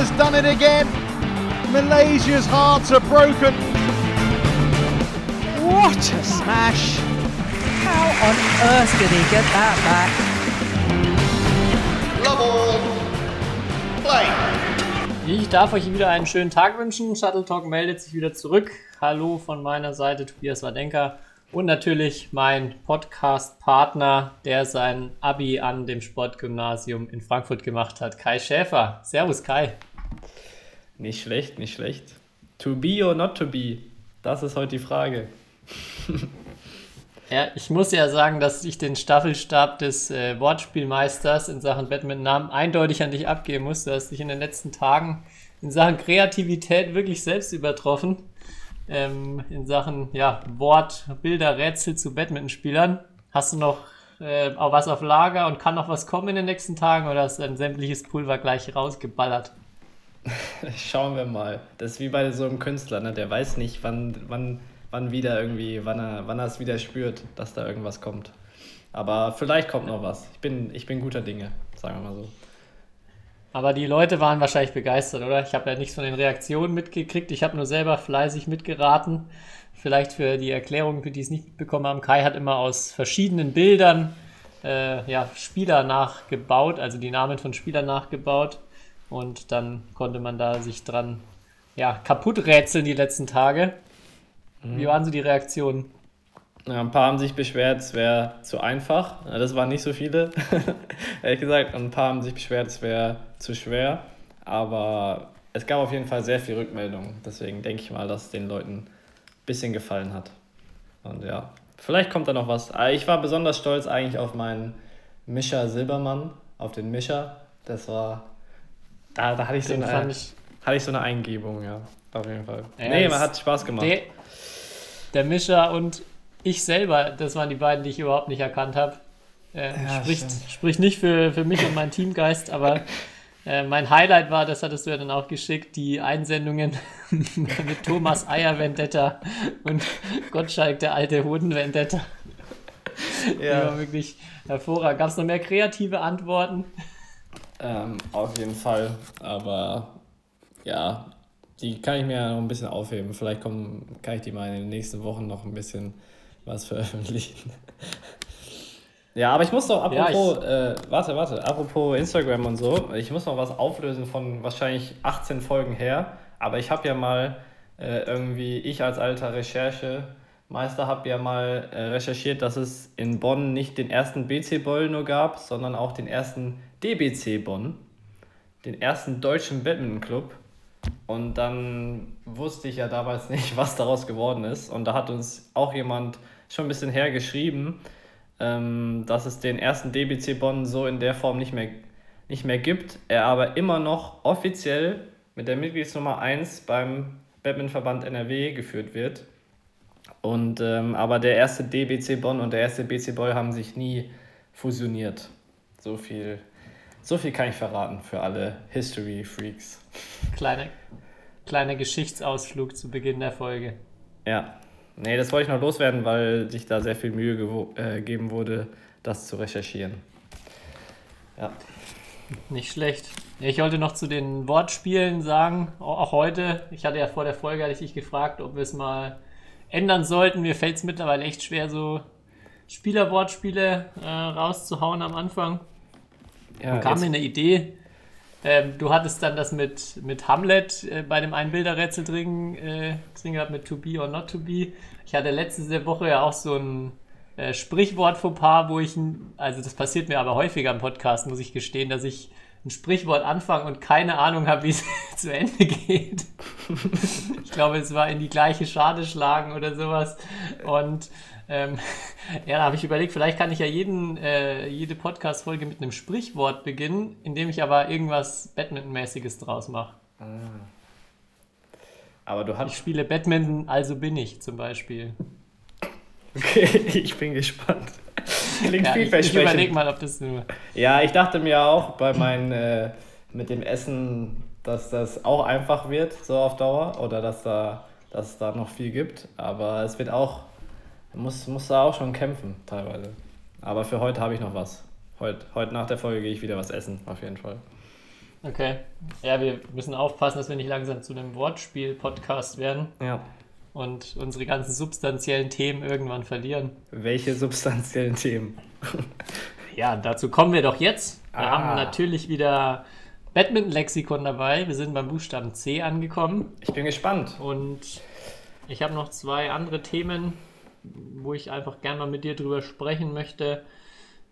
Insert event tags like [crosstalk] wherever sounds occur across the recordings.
has done it again. Malaysia's hearts are broken. What a smash! How on earth did he get that back? Love all. Play. Ich darf euch wieder einen schönen Tag wünschen. Shuttle Talk meldet sich wieder zurück. Hallo von meiner Seite, Tobias Wadenker. Und natürlich mein Podcast-Partner, der sein Abi an dem Sportgymnasium in Frankfurt gemacht hat, Kai Schäfer. Servus, Kai. Nicht schlecht, nicht schlecht. To be or not to be? Das ist heute die Frage. [laughs] Ja, ich muss ja sagen, dass ich den Staffelstab des äh, Wortspielmeisters in Sachen Badminton eindeutig an dich abgeben muss. Du hast dich in den letzten Tagen in Sachen Kreativität wirklich selbst übertroffen ähm, in Sachen ja, Wort, Bilder, Rätsel zu Badmintonspielern. Hast du noch äh, was auf Lager und kann noch was kommen in den nächsten Tagen oder hast du ein sämtliches Pulver gleich rausgeballert? [laughs] Schauen wir mal. Das ist wie bei so einem Künstler, ne? der weiß nicht, wann, wann, wann wieder irgendwie, wann er, wann er es wieder spürt, dass da irgendwas kommt. Aber vielleicht kommt noch was. Ich bin, ich bin guter Dinge, sagen wir mal so. Aber die Leute waren wahrscheinlich begeistert, oder? Ich habe ja nichts von den Reaktionen mitgekriegt. Ich habe nur selber fleißig mitgeraten. Vielleicht für die Erklärung, für die es nicht mitbekommen haben. Kai hat immer aus verschiedenen Bildern äh, ja, Spieler nachgebaut, also die Namen von Spielern nachgebaut. Und dann konnte man da sich dran ja, kaputt rätseln die letzten Tage. Mhm. Wie waren so die Reaktionen? Ja, ein paar haben sich beschwert, es wäre zu einfach. Das waren nicht so viele, [laughs] ehrlich gesagt. Und ein paar haben sich beschwert, es wäre zu schwer. Aber es gab auf jeden Fall sehr viel Rückmeldung. Deswegen denke ich mal, dass es den Leuten ein bisschen gefallen hat. Und ja, vielleicht kommt da noch was. Ah, ich war besonders stolz eigentlich auf meinen Mischer Silbermann, auf den Mischer. Das war. Da, da hatte, ich so eine, hatte ich so eine Eingebung, ja. Auf jeden Fall. Ja, nee, man hat Spaß gemacht. Der, der Mischer und ich selber, das waren die beiden, die ich überhaupt nicht erkannt habe. Äh, ja, spricht, spricht nicht für, für mich und meinen Teamgeist, aber äh, mein Highlight war, das hattest du ja dann auch geschickt, die Einsendungen [laughs] mit Thomas Eier Vendetta und Gottschalk, der alte Hoden Vendetta. Ja. Die war wirklich hervorragend. Gab es noch mehr kreative Antworten? Ähm, auf jeden Fall, aber ja, die kann ich mir noch ein bisschen aufheben. Vielleicht kommen, kann ich die mal in den nächsten Wochen noch ein bisschen was [laughs] veröffentlichen. ja, aber ich muss noch, apropos, ja, äh, warte, warte, apropos Instagram und so, ich muss noch was auflösen von wahrscheinlich 18 Folgen her, aber ich habe ja mal äh, irgendwie, ich als alter Recherchemeister habe ja mal äh, recherchiert, dass es in Bonn nicht den ersten BC Boll nur gab, sondern auch den ersten DBC Bonn, den ersten deutschen Badminton-Club. Und dann wusste ich ja damals [laughs] nicht, was daraus geworden ist. Und da hat uns auch jemand schon ein bisschen hergeschrieben, ähm, dass es den ersten DBC Bonn so in der Form nicht mehr, nicht mehr gibt. Er aber immer noch offiziell mit der Mitgliedsnummer 1 beim Badmintonverband NRW geführt wird. Und, ähm, aber der erste DBC Bonn und der erste BC Boll haben sich nie fusioniert. So viel so viel kann ich verraten für alle History-Freaks. Kleine, kleiner Geschichtsausflug zu Beginn der Folge. Ja. Nee, das wollte ich noch loswerden, weil sich da sehr viel Mühe äh, gegeben wurde, das zu recherchieren. Ja. Nicht schlecht. Ich wollte noch zu den Wortspielen sagen, auch heute. Ich hatte ja vor der Folge hatte ich dich gefragt, ob wir es mal ändern sollten. Mir fällt es mittlerweile echt schwer, so Spielerwortspiele äh, rauszuhauen am Anfang. Ja, und kam mir eine Idee. Ähm, du hattest dann das mit, mit Hamlet äh, bei dem Einbilderrätsel drin, äh, drin gehabt mit To Be or Not To Be. Ich hatte letzte Woche ja auch so ein äh, Sprichwort Fauxpas, wo ich, also das passiert mir aber häufiger im Podcast, muss ich gestehen, dass ich ein Sprichwort anfange und keine Ahnung habe, wie es [laughs] zu Ende geht. [laughs] ich glaube, es war in die gleiche Schade schlagen oder sowas. Und ähm, [laughs] ja, da habe ich überlegt, vielleicht kann ich ja jeden, äh, jede Podcast-Folge mit einem Sprichwort beginnen, indem ich aber irgendwas Badminton-mäßiges draus mache. Ah. Aber du hast. Ich spiele Badminton, also bin ich zum Beispiel. [laughs] Okay, ich bin gespannt. Klingt ja, vielversprechend. Ich, ich überlege mal, ob das nur. Ja, ich dachte mir auch bei meinen äh, mit dem Essen, dass das auch einfach wird, so auf Dauer, oder dass da, dass es da noch viel gibt. Aber es wird auch muss, muss da auch schon kämpfen, teilweise. Aber für heute habe ich noch was. Heute, heute nach der Folge gehe ich wieder was essen, auf jeden Fall. Okay. Ja, wir müssen aufpassen, dass wir nicht langsam zu einem Wortspiel-Podcast werden Ja. und unsere ganzen substanziellen Themen irgendwann verlieren. Welche substanziellen Themen? [laughs] Ja, dazu kommen wir doch jetzt. Wir Ah. haben natürlich wieder Badminton-Lexikon dabei. Wir sind beim Buchstaben C angekommen Ich bin gespannt. und ich habe noch zwei andere Themen, wo ich einfach gerne mal mit dir drüber sprechen möchte.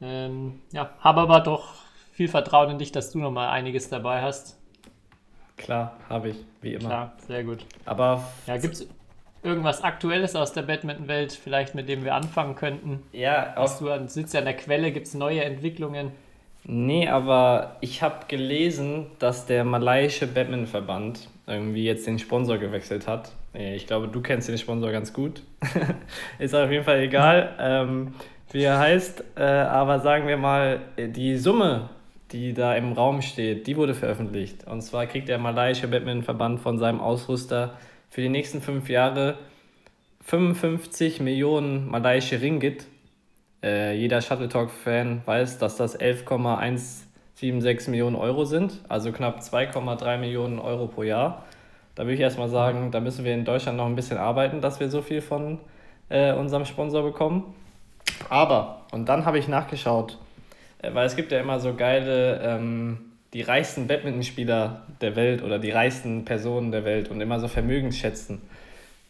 Ähm, ja, habe aber doch viel Vertrauen in dich, dass du noch mal einiges dabei hast. Klar, habe ich, wie immer. Klar, sehr gut. Aber Ja, gibt es irgendwas Aktuelles aus der Badminton-Welt, vielleicht mit dem wir anfangen könnten? ja, auf, du an, sitzt ja an der Quelle, gibt es neue Entwicklungen? nee, aber ich habe gelesen, dass der malaiische Badmintonverband irgendwie jetzt den Sponsor gewechselt hat. Ich glaube, du kennst den Sponsor ganz gut. [laughs] Ist auf jeden Fall egal, ähm, wie er heißt. Äh, aber sagen wir mal, die Summe, die da im Raum steht, die wurde veröffentlicht. Und zwar kriegt der malaiische Badmintonverband von seinem Ausrüster für die nächsten fünf Jahre 55 Millionen malaiische Ringgit. Äh, jeder Shuttle Talk-Fan weiß, dass das 11,176 Millionen Euro sind, also knapp 2,3 Millionen Euro pro Jahr. Da würde ich erstmal sagen, da müssen wir in Deutschland noch ein bisschen arbeiten, dass wir so viel von äh, unserem Sponsor bekommen. Aber, und dann habe ich nachgeschaut, äh, weil es gibt ja immer so geile, ähm, die reichsten Badmintonspieler der Welt oder die reichsten Personen der Welt und immer so Vermögensschätzen.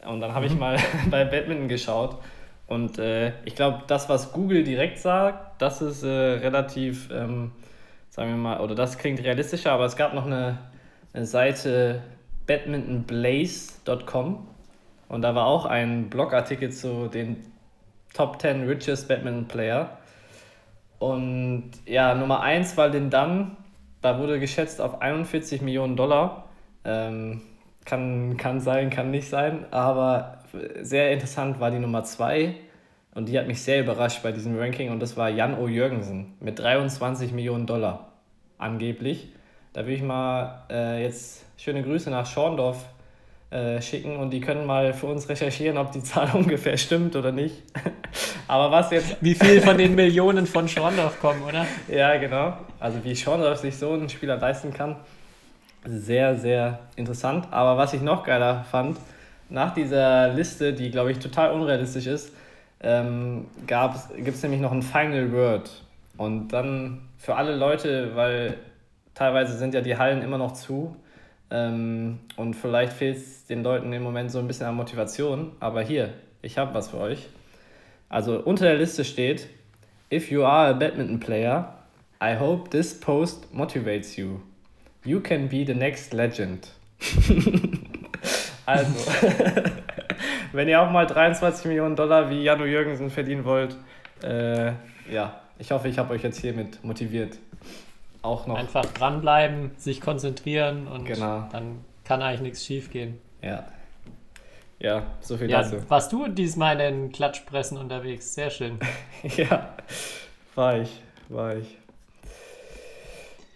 Und dann habe ich mal [laughs] bei Badminton geschaut und äh, ich glaube, das, was Google direkt sagt, das ist äh, relativ, ähm, sagen wir mal, oder das klingt realistischer, aber es gab noch eine, eine Seite badmintonblaze.com und da war auch ein Blogartikel zu den Top 10 Richest Badminton Player. Und ja, Nummer 1 war Lin Dan, da wurde geschätzt auf 41 Millionen Dollar. Ähm, kann, kann sein, kann nicht sein, aber sehr interessant war die Nummer 2 und die hat mich sehr überrascht bei diesem Ranking und das war Jan O. Jürgensen mit 23 Millionen Dollar angeblich. Da will ich mal äh, jetzt schöne Grüße nach Schorndorf äh, schicken und die können mal für uns recherchieren, ob die [laughs] Zahl ungefähr stimmt oder nicht. [laughs] Aber was jetzt Wie viel von den Millionen von Schorndorf kommen, oder? [laughs] ja, genau. Also wie Schorndorf sich so einen Spieler leisten kann. Sehr, sehr interessant. Aber was ich noch geiler fand, nach dieser Liste, die glaube ich total unrealistisch ist, ähm, gibt es nämlich noch ein Final Word. Und dann für alle Leute, weil teilweise sind ja die Hallen immer noch zu ähm, und vielleicht fehlt es den Leuten im Moment so ein bisschen an Motivation. Aber hier, ich habe was für euch. Also unter der Liste steht, If you are a badminton player, I hope this post motivates you. You can be the next legend. [laughs] also, [laughs] wenn ihr auch mal 23 Millionen Dollar wie Janu Jürgensen verdienen wollt, äh, ja, ich hoffe, ich habe euch jetzt hiermit motiviert. Auch noch. Einfach dranbleiben, sich konzentrieren und Genau. dann kann eigentlich nichts schief gehen. Ja. Ja, so viel Ja, dazu. warst du diesmal in den Klatschpressen unterwegs? Sehr schön. [laughs] Ja, war ich, war ich.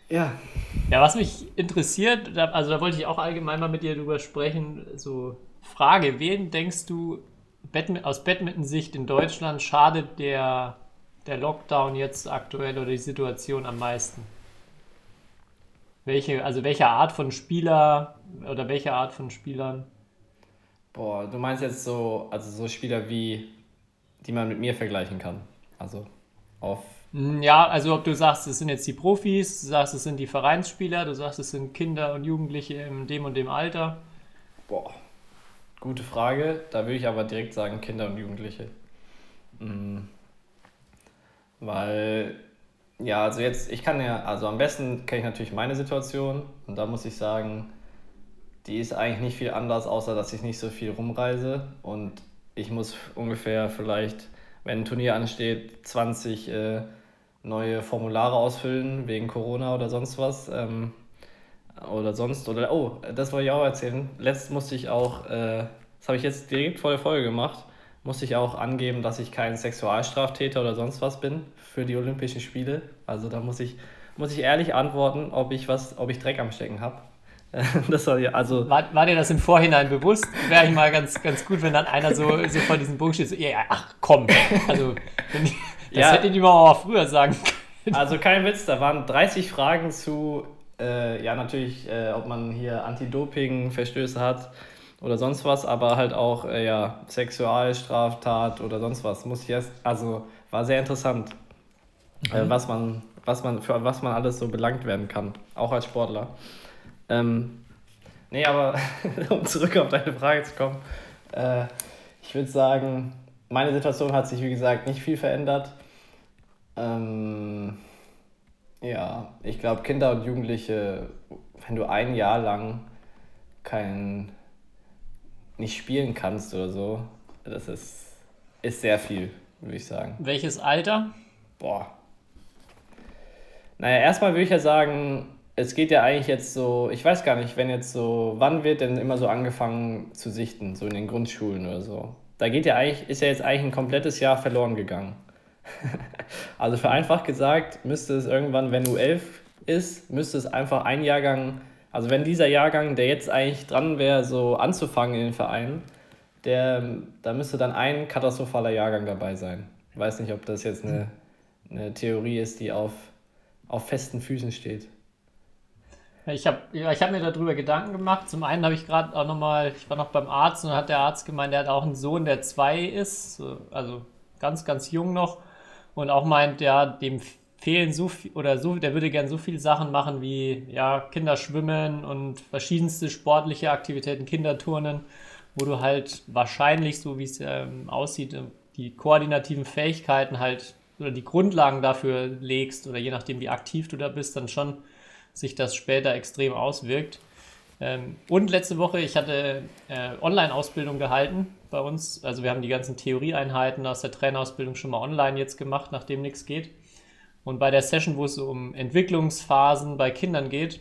Ja, Ja, was mich interessiert, also da wollte ich auch allgemein mal mit dir drüber sprechen, so Frage, wen denkst du Badmi- aus Badminton-Sicht in Deutschland schadet der, der Lockdown jetzt aktuell oder die Situation am meisten? Welche, also welche Art von Spieler oder welche Art von Spielern? boah, du meinst jetzt so, also so Spieler wie, die man mit mir vergleichen kann. Also auf, Hm, Ja, also ob du sagst, es sind jetzt die Profis, du sagst, es sind die Vereinsspieler, du sagst, es sind Kinder und Jugendliche in dem und dem Alter. boah, gute Frage. Da würde ich aber direkt sagen Kinder und Jugendliche. Mm. Weil, ja, also jetzt, ich kann ja, also am besten kenne ich natürlich meine Situation und da muss ich sagen, die ist eigentlich nicht viel anders, außer dass ich nicht so viel rumreise und ich muss ungefähr vielleicht, wenn ein Turnier ansteht, 20 äh, neue Formulare ausfüllen wegen Corona oder sonst was. Ähm, oder sonst, oder, oh, das wollte ich auch erzählen. Letzt musste ich auch, äh, das habe ich jetzt direkt vor der Folge gemacht, musste ich auch angeben, dass ich kein Sexualstraftäter oder sonst was bin für die Olympischen Spiele. Also da muss ich, muss ich ehrlich antworten, ob ich was, ob ich Dreck am Stecken habe. [laughs] Das war ja, also. War, war dir das im Vorhinein bewusst? Wäre ich mal ganz, ganz gut, wenn dann einer so, so vor diesem Buch steht, so, ja, ach komm. Also, das Ja. hätte ich aber auch früher sagen können. Also kein Witz, da waren 30 Fragen zu äh, ja, natürlich, äh, ob man hier Anti-Doping-Verstöße hat oder sonst was, aber halt auch, äh, ja, Sexualstraftat oder sonst was. Muss ich erst, also war sehr interessant, äh, was man, was man, für was man alles so belangt werden kann, auch als Sportler. Ähm, nee, aber [laughs] um zurück auf deine Frage zu kommen, äh, ich würde sagen, meine Situation hat sich, wie gesagt, nicht viel verändert. Ähm, ja, ich glaube, Kinder und Jugendliche, wenn du ein Jahr lang kein, nicht spielen kannst oder so, das ist, ist sehr viel, würde ich sagen. Welches Alter? Boah. Naja, erstmal würde ich ja sagen, es geht ja eigentlich jetzt so, ich weiß gar nicht, wenn jetzt so, wann wird denn immer so angefangen zu sichten, so in den Grundschulen oder so? Da geht ja eigentlich, ist ja jetzt eigentlich ein komplettes Jahr verloren gegangen. [laughs] also vereinfacht gesagt, müsste es irgendwann, wenn U11 ist, müsste es einfach ein Jahrgang, also wenn dieser Jahrgang, der jetzt eigentlich dran wäre, so anzufangen in den Vereinen, der, da müsste dann ein katastrophaler Jahrgang dabei sein. Ich weiß nicht, ob das jetzt eine, eine Theorie ist, die auf, auf festen Füßen steht. Ich habe ich hab mir darüber Gedanken gemacht. Zum einen habe ich gerade auch nochmal, ich war noch beim Arzt und hat der Arzt gemeint, der hat auch einen Sohn, der zwei ist, also ganz, ganz jung noch. Und auch meint, ja, dem fehlen so viel, oder so, der würde gern so viele Sachen machen wie, ja, Kinderschwimmen und verschiedenste sportliche Aktivitäten, Kinderturnen, wo du halt wahrscheinlich, so wie es ähm, aussieht, die koordinativen Fähigkeiten halt oder die Grundlagen dafür legst oder je nachdem, wie aktiv du da bist, dann schon sich das später extrem auswirkt. Ähm, und letzte Woche, ich hatte äh, Online-Ausbildung gehalten bei uns. Also wir haben die ganzen Theorieeinheiten aus der Trainerausbildung schon mal online jetzt gemacht, nachdem nichts geht. Und bei der Session, wo es um Entwicklungsphasen bei Kindern geht,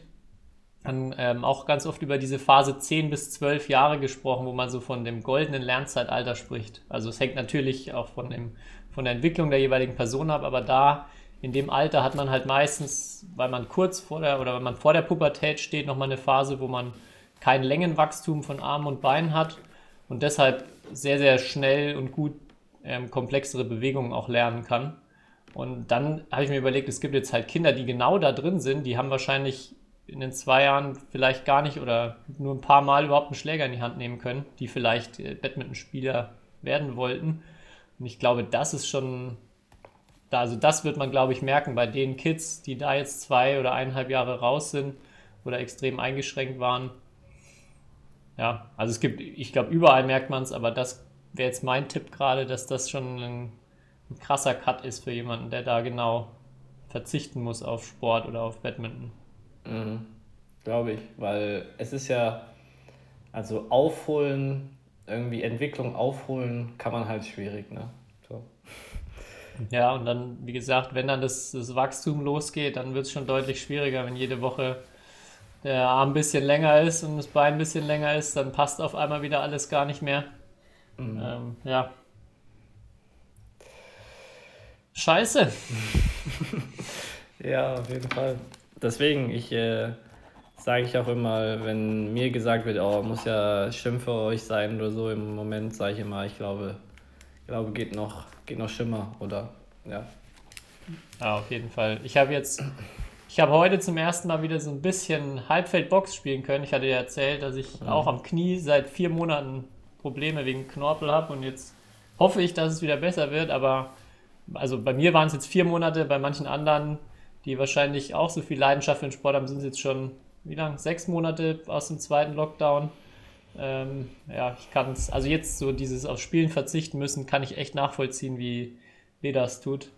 dann ähm, auch ganz oft über diese Phase 10 bis 12 Jahre gesprochen, wo man so von dem goldenen Lernzeitalter spricht. Also es hängt natürlich auch von, dem, von der Entwicklung der jeweiligen Person ab, aber da in dem Alter hat man halt meistens, weil man kurz vor der oder wenn man vor der Pubertät steht, nochmal eine Phase, wo man kein Längenwachstum von Armen und Beinen hat und deshalb sehr, sehr schnell und gut ähm, komplexere Bewegungen auch lernen kann. Und dann habe ich mir überlegt, es gibt jetzt halt Kinder, die genau da drin sind, die haben wahrscheinlich in den zwei Jahren vielleicht gar nicht oder nur ein paar Mal überhaupt einen Schläger in die Hand nehmen können, die vielleicht äh, Badmintonspieler werden wollten. Und ich glaube, das ist schon da, also das wird man, glaube ich, merken bei den Kids, die da jetzt zwei oder eineinhalb Jahre raus sind oder extrem eingeschränkt waren. Ja, also es gibt, ich glaube, überall merkt man es, aber das wäre jetzt mein Tipp gerade, dass das schon ein, ein, krasser Cut ist für jemanden, der da genau verzichten muss auf Sport oder auf Badminton. Mhm. Glaube ich, weil es ist ja, also aufholen, irgendwie Entwicklung aufholen, kann man halt schwierig, ne? So. [laughs] Ja, und dann, wie gesagt, wenn dann das, das Wachstum losgeht, dann wird es schon deutlich schwieriger, wenn jede Woche der Arm ein bisschen länger ist und das Bein ein bisschen länger ist, dann passt auf einmal wieder alles gar nicht mehr. Mhm. Ähm, ja. Scheiße. [laughs] ja, auf jeden Fall. Deswegen, ich äh, sage ich auch immer, wenn mir gesagt wird, oh, muss ja schlimm für euch sein oder so, im Moment sage ich immer, ich glaube, glaube, geht noch geht noch schlimmer, oder? Ja. Ja, auf jeden Fall. Ich habe jetzt, ich habe heute zum ersten Mal wieder so ein bisschen Halbfeldbox spielen können. Ich hatte ja erzählt, dass ich mhm. auch am Knie seit vier Monaten Probleme wegen Knorpel habe und jetzt hoffe ich, dass es wieder besser wird, aber also bei mir waren es jetzt vier Monate, bei manchen anderen, die wahrscheinlich auch so viel Leidenschaft für den Sport haben, sind es jetzt schon, wie lang? Sechs Monate aus dem zweiten Lockdown. Ähm, ja, ich kann es, also jetzt so dieses auf Spielen verzichten müssen, kann ich echt nachvollziehen, wie weh das tut.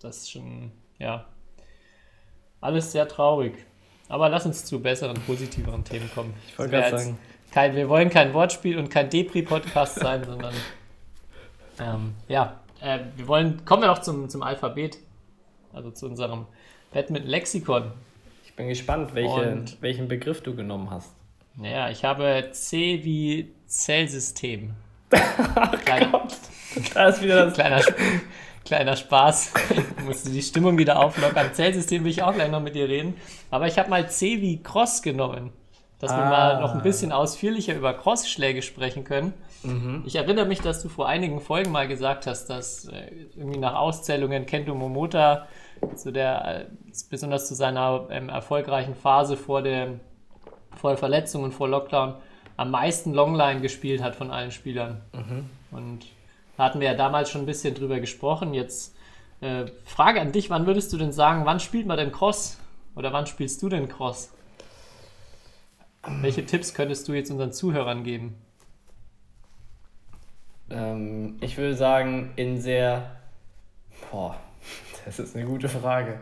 Das ist schon, ja, alles sehr traurig. Aber lass uns zu besseren, positiveren Themen kommen. Ich wollte gerade sagen. Kein, wir wollen kein Wortspiel und kein Depri-Podcast sein, sondern [laughs] ähm, ja, äh, wir wollen, kommen wir noch zum, zum Alphabet, also zu unserem Badminton-Lexikon. Ich bin gespannt, welche, welchen Begriff du genommen hast. Naja, ich habe C wie Zellsystem. kleiner, Gott, da ist wieder das. Kleiner, kleiner Spaß. Ich musste die Stimmung wieder auflockern. Zellsystem will ich auch gleich noch mit dir reden. Aber ich habe mal C wie Cross genommen. Dass wir Ah. mal noch ein bisschen ausführlicher über Crossschläge sprechen können. Mhm. Ich erinnere mich, dass du vor einigen Folgen mal gesagt hast, dass äh, irgendwie nach Auszählungen Kento Momota zu der, äh, besonders zu seiner ähm, erfolgreichen Phase vor der, vor der Verletzung und vor Lockdown am meisten Longline gespielt hat von allen Spielern. Und da hatten wir ja damals schon ein bisschen drüber gesprochen. Jetzt äh, Frage an dich, wann würdest du denn sagen, wann spielt man denn Cross? Oder wann spielst du denn Cross? Welche Tipps könntest du jetzt unseren Zuhörern geben? Ähm, ich würde sagen, in sehr. Boah, [laughs] das ist eine gute Frage.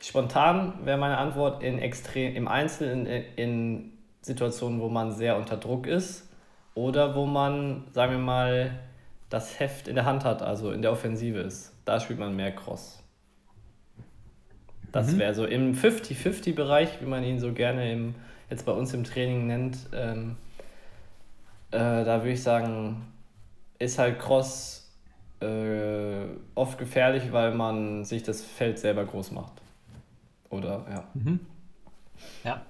Spontan wäre meine Antwort in extrem, im Einzel in, in Situationen, wo man sehr unter Druck ist oder wo man, sagen wir mal, das Heft in der Hand hat, also in der Offensive ist. Da spielt man mehr Cross. Das wäre so im 50-50-Bereich, wie man ihn so gerne im, jetzt bei uns im Training nennt. Ähm, äh, da würde ich sagen, ist halt Cross äh, oft gefährlich, weil man sich das Feld selber groß macht. Oder, ja. Ja.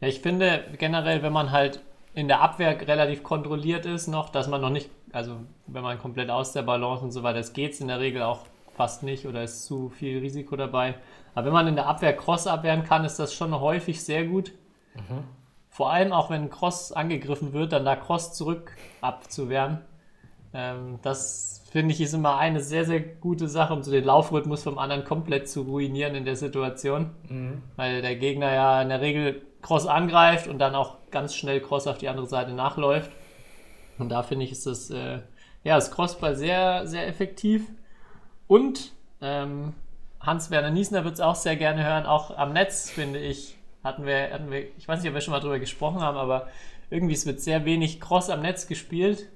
Ja, ich finde generell, wenn man halt in der Abwehr relativ kontrolliert ist noch, dass man noch nicht, also wenn man komplett aus der Balance und so weiter, das geht es in der Regel auch fast nicht oder ist zu viel Risiko dabei. Aber wenn man in der Abwehr Cross abwehren kann, ist das schon häufig sehr gut. Vor allem auch wenn Cross angegriffen wird, dann da Cross zurück abzuwehren. Ähm, das finde ich ist immer eine sehr, sehr gute Sache, um so den Laufrhythmus vom anderen komplett zu ruinieren in der Situation. Weil der Gegner ja in der Regel Cross angreift und dann auch ganz schnell Cross auf die andere Seite nachläuft. Und da finde ich, ist das, äh, ja, das Crossball sehr, sehr effektiv. Und ähm, Hans-Werner Niesner wird es auch sehr gerne hören, auch am Netz, finde ich. Hatten wir, hatten wir, ich weiß nicht, ob wir schon mal drüber gesprochen haben, aber irgendwie es wird sehr wenig Cross am Netz gespielt.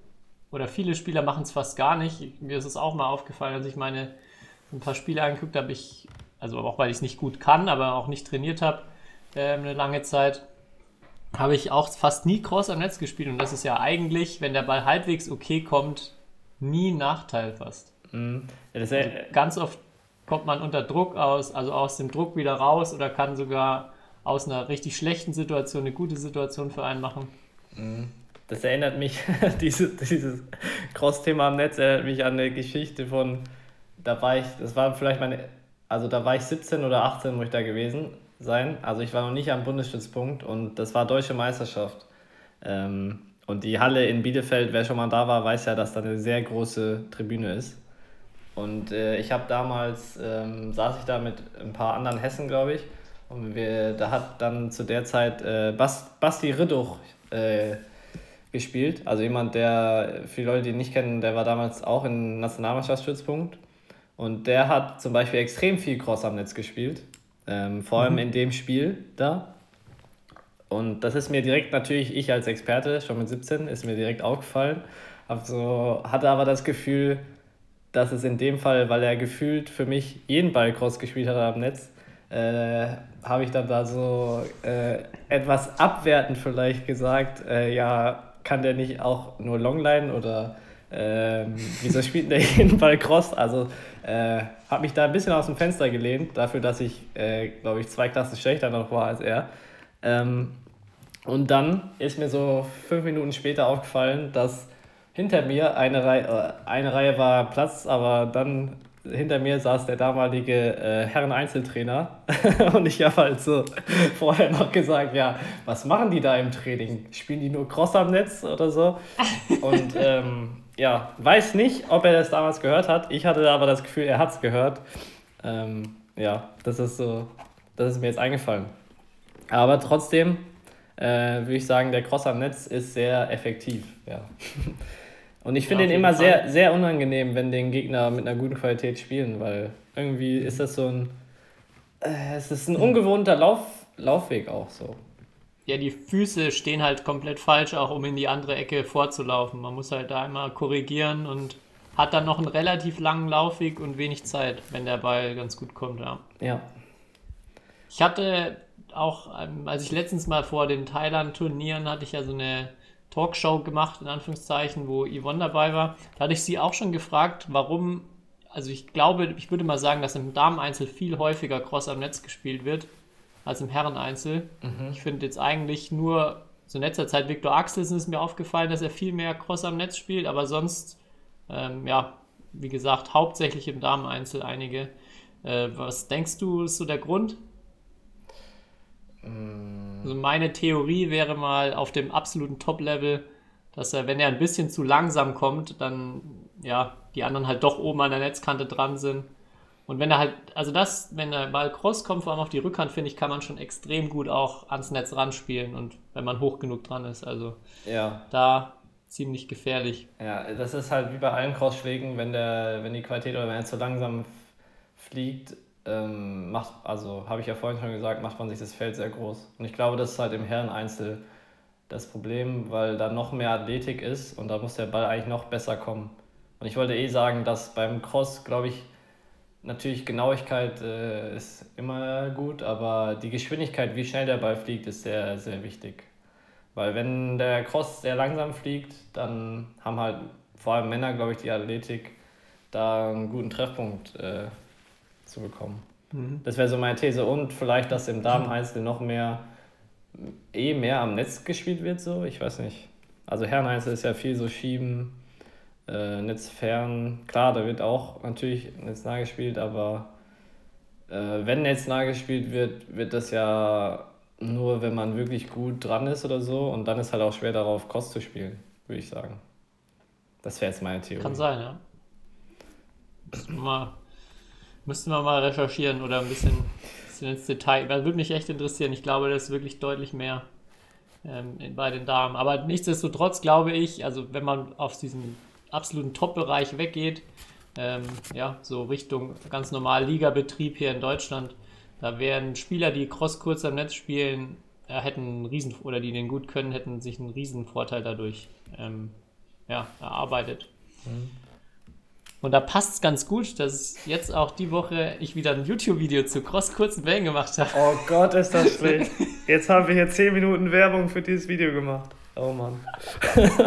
Oder viele Spieler machen es fast gar nicht. Mir ist es auch mal aufgefallen, als ich meine ein paar Spiele angeguckt habe, ich, also auch weil ich es nicht gut kann, aber auch nicht trainiert habe, äh, eine lange Zeit, habe ich auch fast nie Cross am Netz gespielt. Und das ist ja eigentlich, wenn der Ball halbwegs okay kommt, nie Nachteil fast. Mhm. ja ja, Ganz oft kommt man unter Druck aus, also aus dem Druck wieder raus oder kann sogar aus einer richtig schlechten Situation eine gute Situation für einen machen. Das erinnert mich, [laughs] diese, dieses Cross-Thema am Netz erinnert mich an eine Geschichte von, da war ich, das war vielleicht meine, also da war ich 17 oder 18, muss ich da gewesen sein. Also ich war noch nicht am Bundesstützpunkt und das war Deutsche Meisterschaft. Ähm, und die Halle in Bielefeld, wer schon mal da war, weiß ja, dass da eine sehr große Tribüne ist. Und äh, ich habe damals, ähm, saß ich da mit ein paar anderen Hessen, glaube ich. Und wir, da hat dann zu der Zeit äh, Bas, Basti Ridduch äh, gespielt. Also jemand, der, für die Leute, die ihn nicht kennen, der war damals auch im Nationalmannschaftsstützpunkt. Und der hat zum Beispiel extrem viel Cross am Netz gespielt. Ähm, vor allem in dem Spiel da. Und das ist mir direkt natürlich, ich als Experte, schon mit 17, ist mir direkt aufgefallen. Hab so, hatte aber das Gefühl, dass es in dem Fall, weil er gefühlt für mich jeden Ball Cross gespielt hat am Netz, äh, habe ich dann da so äh, etwas abwertend vielleicht gesagt, äh, ja, kann der nicht auch nur Longline oder ähm, wieso spielt der jeden Ball Cross? Also äh, habe mich da ein bisschen aus dem Fenster gelehnt, dafür, dass ich, äh, glaube ich, zwei Klassen schlechter noch war als er. Ähm, und dann ist mir so fünf Minuten später aufgefallen, dass hinter mir eine Reihe, äh, eine Reihe war Platz, aber dann hinter mir saß der damalige äh, Herren-Einzeltrainer [laughs] und ich habe halt so vorher noch gesagt, ja, was machen die da im Training? Spielen die nur Cross am Netz oder so? Und [laughs] ähm, ja, weiß nicht, ob er das damals gehört hat. Ich hatte aber das Gefühl, er hat es gehört. Ähm, ja, das ist so, das ist mir jetzt eingefallen. Aber trotzdem äh, würde ich sagen, der Cross am Netz ist sehr effektiv. Ja. [laughs] Und ich finde Ja, ihn immer jeden sehr, Fall. sehr unangenehm, wenn den Gegner mit einer guten Qualität spielen, weil irgendwie ist das so ein. Äh, es ist ein ungewohnter Lauf, Laufweg auch so. Ja, die Füße stehen halt komplett falsch, auch um in die andere Ecke vorzulaufen. Man muss halt da einmal korrigieren und hat dann noch einen relativ langen Laufweg und wenig Zeit, wenn der Ball ganz gut kommt, ja. Ja. Ich hatte auch, ähm, als ich letztens mal vor den Thailand-Turnieren hatte ich ja so eine Talkshow gemacht, in Anführungszeichen, wo Yvonne dabei war. Da hatte ich sie auch schon gefragt, warum, also ich glaube, ich würde mal sagen, dass im Dameneinzel viel häufiger Cross am Netz gespielt wird. als im Herreneinzel. Mhm. Ich finde jetzt eigentlich nur so in letzter Zeit Viktor Axelsen ist mir aufgefallen, dass er viel mehr Cross am Netz spielt, aber sonst, ähm, ja, wie gesagt, hauptsächlich im Dameneinzel einige. Äh, was denkst du, ist so der Grund? Mm. Also meine Theorie wäre mal auf dem absoluten Top-Level, dass er, wenn er ein bisschen zu langsam kommt, dann ja, die anderen halt doch oben an der Netzkante dran sind. Und wenn er halt, also das, wenn der Ball cross kommt, vor allem auf die Rückhand, finde ich, kann man schon extrem gut auch ans Netz ranspielen und wenn man hoch genug dran ist. Also Ja, da ziemlich gefährlich. ja, das ist halt wie bei allen Crossschlägen, wenn der, wenn die Qualität oder wenn er zu langsam fliegt, ähm, macht, also habe ich ja vorhin schon gesagt, macht man sich das Feld sehr groß. Und ich glaube, das ist halt im Herreneinzel das Problem, weil da noch mehr Athletik ist und da muss der Ball eigentlich noch besser kommen. Und ich wollte eh sagen, dass beim Cross, glaube ich, natürlich Genauigkeit äh, ist immer gut, aber die Geschwindigkeit, wie schnell der Ball fliegt, ist sehr, sehr wichtig. Weil wenn der Cross sehr langsam fliegt, dann haben halt vor allem Männer, glaube ich, die Athletik, da einen guten Treffpunkt äh, zu bekommen. Das wäre so meine These. Und vielleicht, dass im Dameneinzel noch mehr, eh mehr am Netz gespielt wird, so, ich weiß nicht. Also Herreneinzel ist ja viel so Schieben, äh, Netzfern. Klar, da wird auch natürlich netznah gespielt, aber äh, wenn netznah gespielt wird, wird das ja nur, wenn man wirklich gut dran ist oder so. Und dann ist halt auch schwer darauf, Cross zu spielen, würde ich sagen. Das wäre jetzt meine Theorie. Kann sein, ja. Müssten wir mal, müssten wir mal recherchieren oder ein bisschen, bisschen ins Detail. Das würde mich echt interessieren. Ich glaube, das ist wirklich deutlich mehr ähm, bei den Damen. Aber nichtsdestotrotz glaube ich, also wenn man auf diesen absoluten Top-Bereich weggeht, ähm, ja, so Richtung ganz normal Ligabetrieb hier in Deutschland, da wären Spieler, die Cross kurz am Netz spielen, ja, hätten einen riesen oder die den gut können, hätten sich einen riesen Vorteil dadurch ähm, ja, erarbeitet. Und da passt es ganz gut, dass jetzt auch die Woche ich wieder ein YouTube-Video zu Cross kurzen Wellen gemacht habe. Oh Gott, ist das [laughs] schlecht. Jetzt haben wir hier 10 Minuten Werbung für dieses Video gemacht. Oh Mann. [laughs]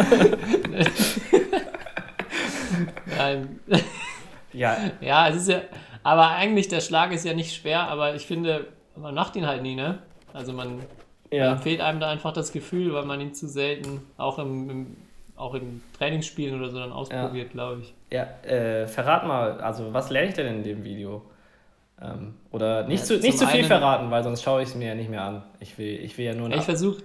Nein. Ja, Ja, es ist ja, aber eigentlich der Schlag ist ja nicht schwer, aber ich finde, man macht ihn halt nie, ne? Also man ja. Dann fehlt einem da einfach das Gefühl, weil man ihn zu selten auch im, im auch in Trainingsspielen oder so dann ausprobiert, glaube ich. Ja, äh, verrat mal, also was lerne ich denn in dem Video? Ähm, oder nicht, Ja, zu, nicht zu viel einen- verraten, weil sonst schaue ich es mir ja nicht mehr an. Ich will, ich will ja nur Ja, ich versuche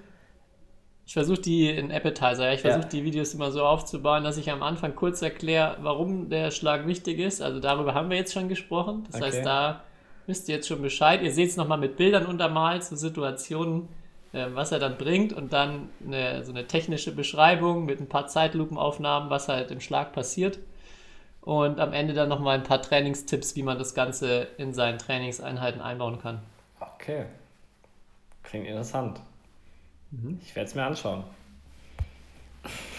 ich versuch die in Appetizer, ja, ich Ja. versuche die Videos immer so aufzubauen, dass ich am Anfang kurz erkläre, warum der Schlag wichtig ist. Also darüber haben wir jetzt schon gesprochen. Das Okay. heißt, da wisst ihr jetzt schon Bescheid. Ihr seht es nochmal mit Bildern untermalt zu Situationen, äh, was er dann bringt und dann eine, so eine technische Beschreibung mit ein paar Zeitlupenaufnahmen, was halt im Schlag passiert. Und am Ende dann nochmal ein paar Trainingstipps, wie man das Ganze in seinen Trainingseinheiten einbauen kann. Okay. Klingt interessant. Mhm. Ich werde es mir anschauen.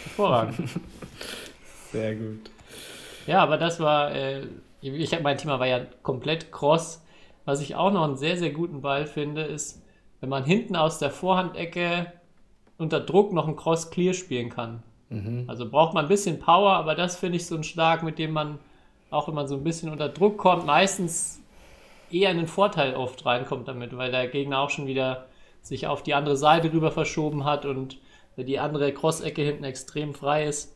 Hervorragend. [laughs] Sehr gut. Ja, aber das war, äh, ich mein Thema war ja komplett cross. Was ich auch noch einen sehr, sehr guten Ball finde, ist, wenn man hinten aus der Vorhandecke unter Druck noch einen Cross Clear spielen kann. Also braucht man ein bisschen Power, aber das finde ich so ein Schlag, mit dem man, auch wenn man so ein bisschen unter Druck kommt, meistens eher in den Vorteil oft reinkommt damit, weil der Gegner auch schon wieder sich auf die andere Seite rüber verschoben hat und die andere Cross-Ecke hinten extrem frei ist.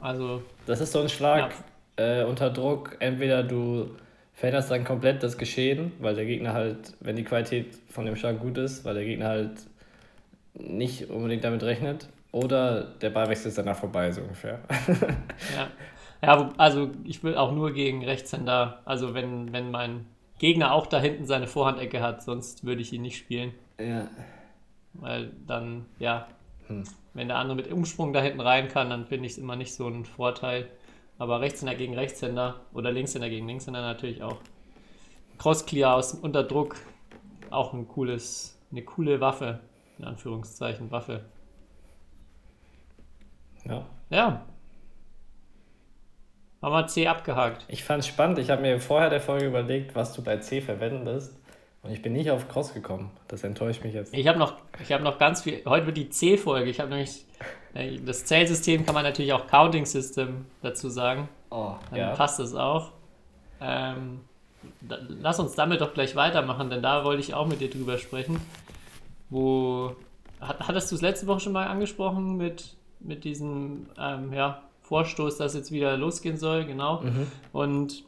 Also Das ist so ein Schlag äh, unter Druck. Entweder du veränderst dann komplett das Geschehen, weil der Gegner halt, wenn die Qualität von dem Schlag gut ist, weil der Gegner halt nicht unbedingt damit rechnet. Oder der Ballwechsel ist danach vorbei, so ungefähr. [laughs] Ja. ja, also ich will auch nur gegen Rechtshänder, also wenn, wenn mein Gegner auch da hinten seine Vorhandecke hat, sonst würde ich ihn nicht spielen, ja. weil dann, ja, Hm. wenn der andere mit Umsprung da hinten rein kann, dann finde ich es immer nicht so ein Vorteil. Aber Rechtshänder gegen Rechtshänder oder Linkshänder gegen Linkshänder natürlich auch. Cross-Clear aus dem Unterdruck, auch ein cooles, eine coole Waffe, in Anführungszeichen Waffe. Ja. Ja. Haben wir C abgehakt. Ich fand es spannend. Ich habe mir vorher der Folge überlegt, was du bei C verwendest. Und ich bin nicht auf Cross gekommen. Das enttäuscht mich jetzt. Ich habe noch, ich habe noch ganz viel. Heute wird die C-Folge. Ich habe nämlich äh, das Zählsystem kann man natürlich auch Counting System dazu sagen. Oh, Dann ja. passt das auch. Ähm, lass uns damit doch gleich weitermachen, denn da wollte ich auch mit dir drüber sprechen. Wo hattest du es letzte Woche schon mal angesprochen mit, mit diesem ähm, ja, Vorstoß, dass jetzt wieder losgehen soll, genau. Mhm. Und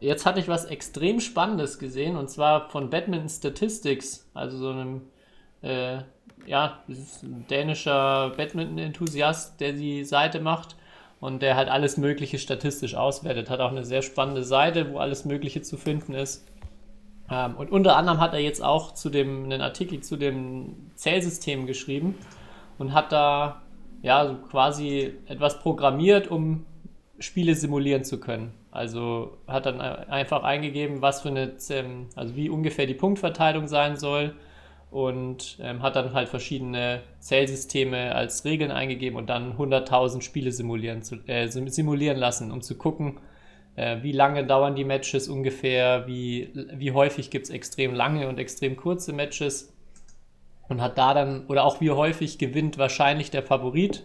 jetzt hatte ich was extrem Spannendes gesehen und zwar von Badminton Statistics, also so einem äh, ja, dänischer Badminton-Enthusiast, der die Seite macht und der halt alles Mögliche statistisch auswertet. Hat auch eine sehr spannende Seite, wo alles Mögliche zu finden ist. Ähm, und unter anderem hat er jetzt auch zu dem, einen Artikel zu dem Zählsystem geschrieben und hat da ja so quasi etwas programmiert, um Spiele simulieren zu können. Also hat dann einfach eingegeben, was für eine, also wie ungefähr die Punktverteilung sein soll und ähm, hat dann halt verschiedene Zählsysteme als Regeln eingegeben und dann 100.000 Spiele simulieren, zu, äh, simulieren lassen, um zu gucken, äh, wie lange dauern die Matches ungefähr, wie, wie häufig gibt es extrem lange und extrem kurze Matches und hat da dann, oder auch wie häufig gewinnt wahrscheinlich der Favorit,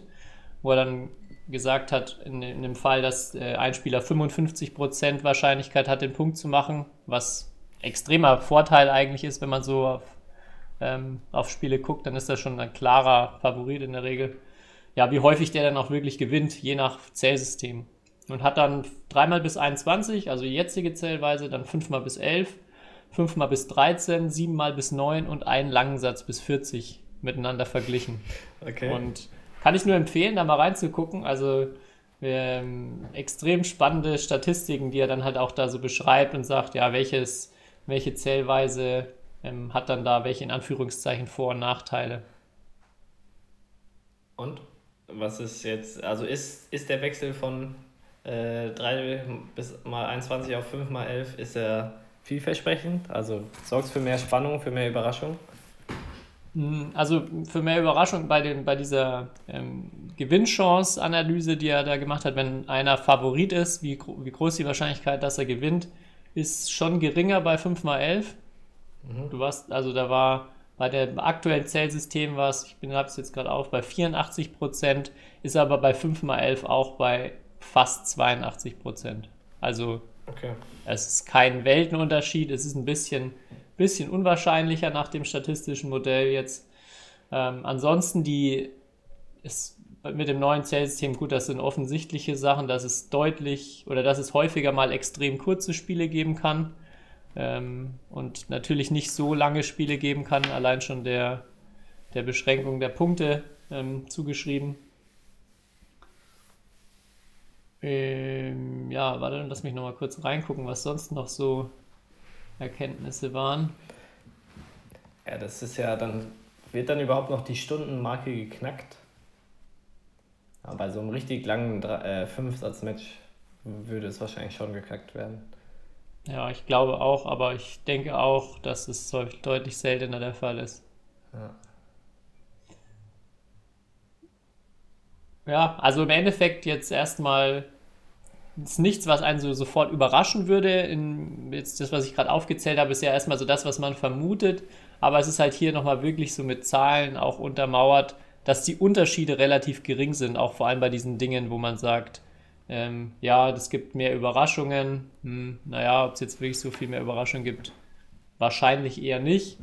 wo er dann gesagt hat, in, in dem Fall, dass äh, ein Spieler 55% Wahrscheinlichkeit hat, den Punkt zu machen, was extremer Vorteil eigentlich ist, wenn man so auf ähm, auf Spiele guckt, dann ist das schon ein klarer Favorit in der Regel. Ja, wie häufig der dann auch wirklich gewinnt, je nach Zählsystem. Und hat dann dreimal bis 21, also jetzige Zählweise, dann fünfmal bis 11, fünfmal bis 13, siebenmal bis 9 und einen langen Satz bis 40 miteinander verglichen. Okay. Und kann ich nur empfehlen, da mal reinzugucken. Also ähm, extrem spannende Statistiken, die er dann halt auch da so beschreibt und sagt, ja, welches, welche Zählweise ähm, hat dann da welche in Anführungszeichen Vor- und Nachteile. Und was ist jetzt, also ist, ist der Wechsel von äh, 3 bis mal 21 auf 5 mal 11, ist er vielversprechend? Also sorgt es für mehr Spannung, für mehr Überraschung? Hm, also für mehr Überraschung bei, den, bei dieser ähm, Gewinnchance-Analyse, die er da gemacht hat, wenn einer Favorit ist, wie, wie groß die Wahrscheinlichkeit, dass er gewinnt, ist schon geringer bei 5 mal 11 Mhm. Du warst, also da war bei dem aktuellen Zählsystem war es, ich habe es jetzt gerade auf, bei 84 Prozent, ist aber bei 5 mal 11 auch bei fast 82 Prozent. Also okay. Es ist kein Weltenunterschied, es ist ein bisschen, bisschen unwahrscheinlicher nach dem statistischen Modell jetzt. Ähm, ansonsten die ist mit dem neuen Zählsystem gut, das sind offensichtliche Sachen, dass es deutlich oder dass es häufiger mal extrem kurze Spiele geben kann ähm, und natürlich nicht so lange Spiele geben kann, allein schon der, der Beschränkung der Punkte ähm, zugeschrieben. Ähm, ja, warte, lass mich nochmal kurz reingucken, was sonst noch so Erkenntnisse waren. Ja, das ist ja dann, wird dann überhaupt noch die Stundenmarke geknackt? Aber bei so einem richtig langen äh, Fünfsatz-Match würde es wahrscheinlich schon geknackt werden. Ja, ich glaube auch, aber ich denke auch, dass es deutlich seltener der Fall ist. Ja. Ja, also im Endeffekt jetzt erstmal ist nichts, was einen so sofort überraschen würde. In, jetzt das, was ich gerade aufgezählt habe, ist ja erstmal so das, was man vermutet. Aber es ist halt hier nochmal wirklich so mit Zahlen auch untermauert, dass die Unterschiede relativ gering sind, auch vor allem bei diesen Dingen, wo man sagt, ähm, ja, es gibt mehr Überraschungen. Hm, naja, ob es jetzt wirklich so viel mehr Überraschungen gibt, wahrscheinlich eher nicht.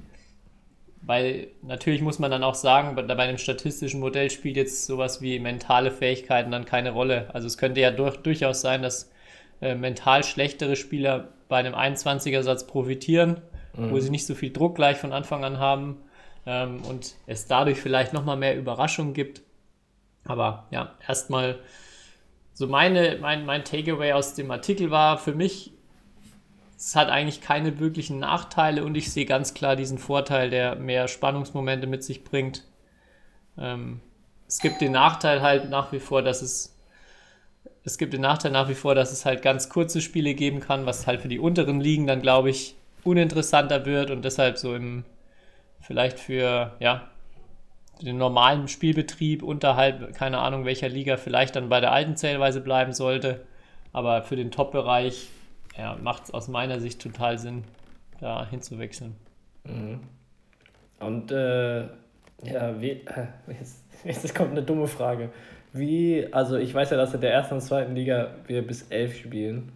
Weil natürlich muss man dann auch sagen, bei, einem statistischen Modell spielt jetzt sowas wie mentale Fähigkeiten dann keine Rolle. Also es könnte ja durch, durchaus sein, dass äh, mental schlechtere Spieler bei einem 21er-Satz profitieren, mhm. wo sie nicht so viel Druck gleich von Anfang an haben ähm, und es dadurch vielleicht nochmal mehr Überraschungen gibt. Aber ja, erstmal so meine, mein, mein Takeaway aus dem Artikel war für mich, es hat eigentlich keine wirklichen Nachteile und ich sehe ganz klar diesen Vorteil, der mehr Spannungsmomente mit sich bringt. Ähm, es gibt den Nachteil halt nach wie vor, dass es es gibt den Nachteil nach wie vor, dass es halt ganz kurze Spiele geben kann, was halt für die unteren Ligen dann, glaube ich, uninteressanter wird und deshalb so im vielleicht für ja, den normalen Spielbetrieb unterhalb, keine Ahnung welcher Liga, vielleicht dann bei der alten Zählweise bleiben sollte. Aber für den Top-Bereich ja, macht es aus meiner Sicht total Sinn, da hinzuwechseln. Mhm. Und äh, ja, wie, äh, [laughs] jetzt, jetzt kommt eine dumme Frage. Wie, also ich weiß ja, dass in der ersten und zweiten Liga wir bis elf spielen.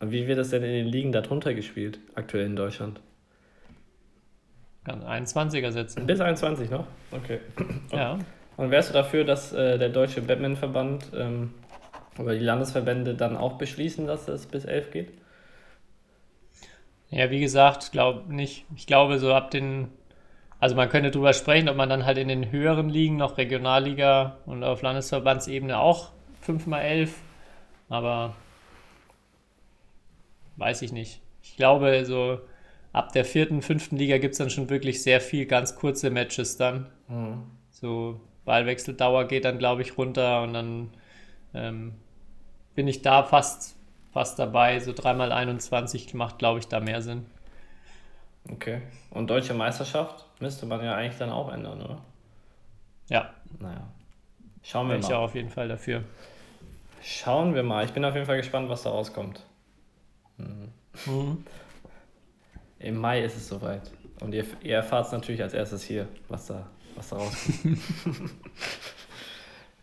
Und wie wird das denn in den Ligen darunter gespielt, aktuell in Deutschland? Kann 21er setzen. Bis 21 noch? Okay. Ja. Und wärst du dafür, dass äh, der Deutsche Badmintonverband ähm, oder die Landesverbände dann auch beschließen, dass es bis 11 geht? Ja, wie gesagt, glaube nicht. Ich glaube, so ab den, also man könnte drüber sprechen, ob man dann halt in den höheren Ligen noch Regionalliga und auf Landesverbandsebene auch 5x11, aber weiß ich nicht. Ich glaube, so ab der vierten, fünften Liga gibt es dann schon wirklich sehr viel ganz kurze Matches dann. So Ballwechseldauer geht dann, glaube ich, runter und dann ähm, bin ich da fast, fast dabei. So 3x21 macht, glaube ich, da mehr Sinn. Okay. Und Deutsche Meisterschaft müsste man ja eigentlich dann auch ändern, oder? Ja, Naja. Schauen wir bin ich mal. auch auf jeden Fall dafür. Schauen wir mal. Ich bin auf jeden Fall gespannt, was da rauskommt. Mhm. Im Mai ist es soweit. Und ihr, ihr erfahrt es natürlich als erstes hier, was da, was da rauskommt. [laughs]